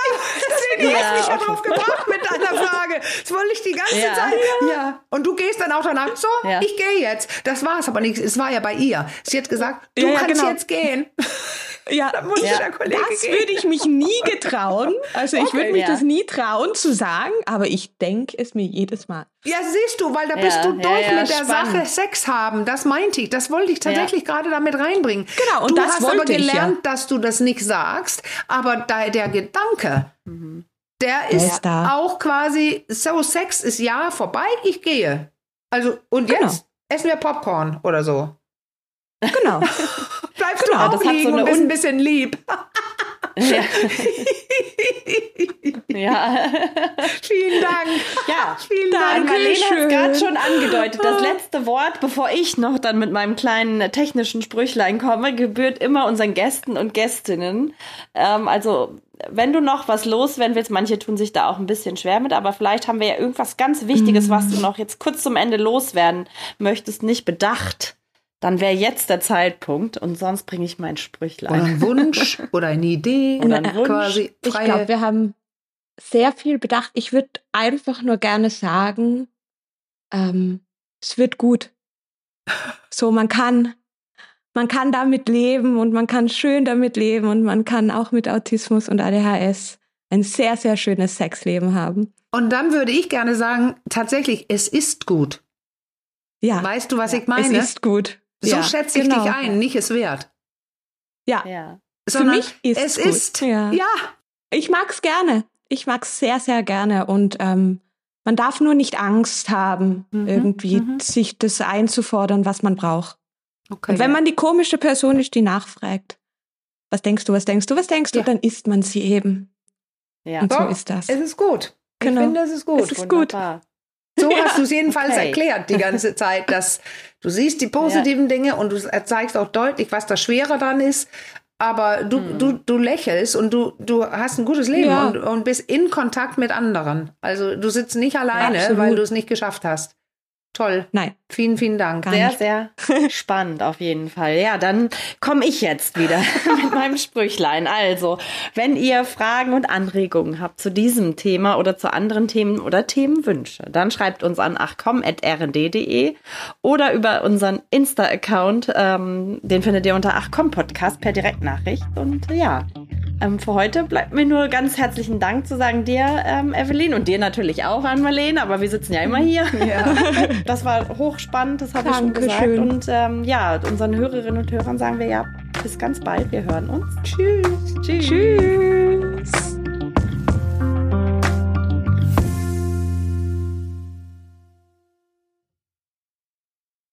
deswegen ja, hast mich okay. ja drauf gebracht mit deiner Frage. Das wollte ich die ganze ja. Zeit. Ja. Und du gehst dann auch danach, so, ja. ich gehe jetzt. Das war es aber nicht. Es war ja bei ihr. Sie hat gesagt, du kannst genau. jetzt gehen. Ja, da musste ja. der Kollege das gehen. würde ich mich nie getrauen. Also ich okay, würde mich ja. das nie trauen zu sagen, aber ich denke es mir jedes Mal. Ja, siehst du, weil da bist du durch mit der spannend. Sache Sex haben. Das meinte ich. Das wollte ich tatsächlich gerade damit reinbringen. Genau, und du das hast aber gelernt, dass du das nicht sagst, aber da, der Gedanke, mhm. der ist auch quasi, so Sex ist ja vorbei, ich gehe. Also, und genau. jetzt essen wir Popcorn oder so. Genau. Bleibst genau, du auch das liegen so und bist ein bisschen lieb. Ja. ja. Vielen Dank. Ja, vielen Dank. Marlene hat gerade schon angedeutet. Das letzte Wort, bevor ich noch dann mit meinem kleinen technischen Sprüchlein komme, gebührt immer unseren Gästen und Gästinnen. Ähm, also wenn du noch was loswerden willst, manche tun sich da auch ein bisschen schwer mit, aber vielleicht haben wir ja irgendwas ganz Wichtiges, was du noch jetzt kurz zum Ende loswerden möchtest, nicht bedacht dann wäre jetzt der Zeitpunkt und sonst bringe ich mein Sprüchlein. Oder ein Wunsch oder eine Idee oder ein Wunsch. quasi Ich glaube, wir haben sehr viel bedacht. Ich würde einfach nur gerne sagen, ähm, es wird gut. So, man kann, man kann damit leben und man kann schön damit leben und man kann auch mit Autismus und ADHS ein sehr, sehr schönes Sexleben haben. Und dann würde ich gerne sagen, tatsächlich, es ist gut. Ja. Weißt du, was ja, ich meine? Es ist gut. So ja, schätze ich genau. dich ein, nicht es wert. Ja. ja. Sondern Für mich ist es gut. ist. Ja. ja. Ich mag's gerne. Ich mag's sehr, sehr gerne. Und ähm, man darf nur nicht Angst haben, mhm. irgendwie mhm. sich das einzufordern, was man braucht. Okay, und wenn man die komische Person ist, die nachfragt, was denkst du, was denkst du, was denkst du, dann isst man sie eben. Ja. Und so ist das. Es ist gut. Genau. Ich finde, es ist gut. Es ist Wunderbar. gut. So hast du es jedenfalls okay. erklärt die ganze Zeit, dass du siehst die positiven ja. Dinge und du zeigst auch deutlich, was das Schwere dann ist. Aber du, hm. du, du lächelst und du, du hast ein gutes Leben ja. und, und bist in Kontakt mit anderen. Also du sitzt nicht alleine, Absolut. weil du es nicht geschafft hast. Toll. Nein. Vielen, vielen Dank. Gar sehr, nicht. sehr spannend auf jeden Fall. Ja, dann komme ich jetzt wieder mit meinem Sprüchlein. Also, wenn ihr Fragen und Anregungen habt zu diesem Thema oder zu anderen Themen oder Themenwünsche, dann schreibt uns an achcom.rnd.de oder über unseren Insta-Account. Ähm, den findet ihr unter achcom Podcast per Direktnachricht. Und ja, ähm, für heute bleibt mir nur ganz herzlichen Dank zu sagen dir, ähm, Evelyn, und dir natürlich auch an Marlene, aber wir sitzen ja immer hier. Ja. Das war hochspannend, das habe ich schon gesagt. Schön. Und ähm, ja, unseren Hörerinnen und Hörern sagen wir ja bis ganz bald. Wir hören uns. Tschüss. Tschüss. Tschüss.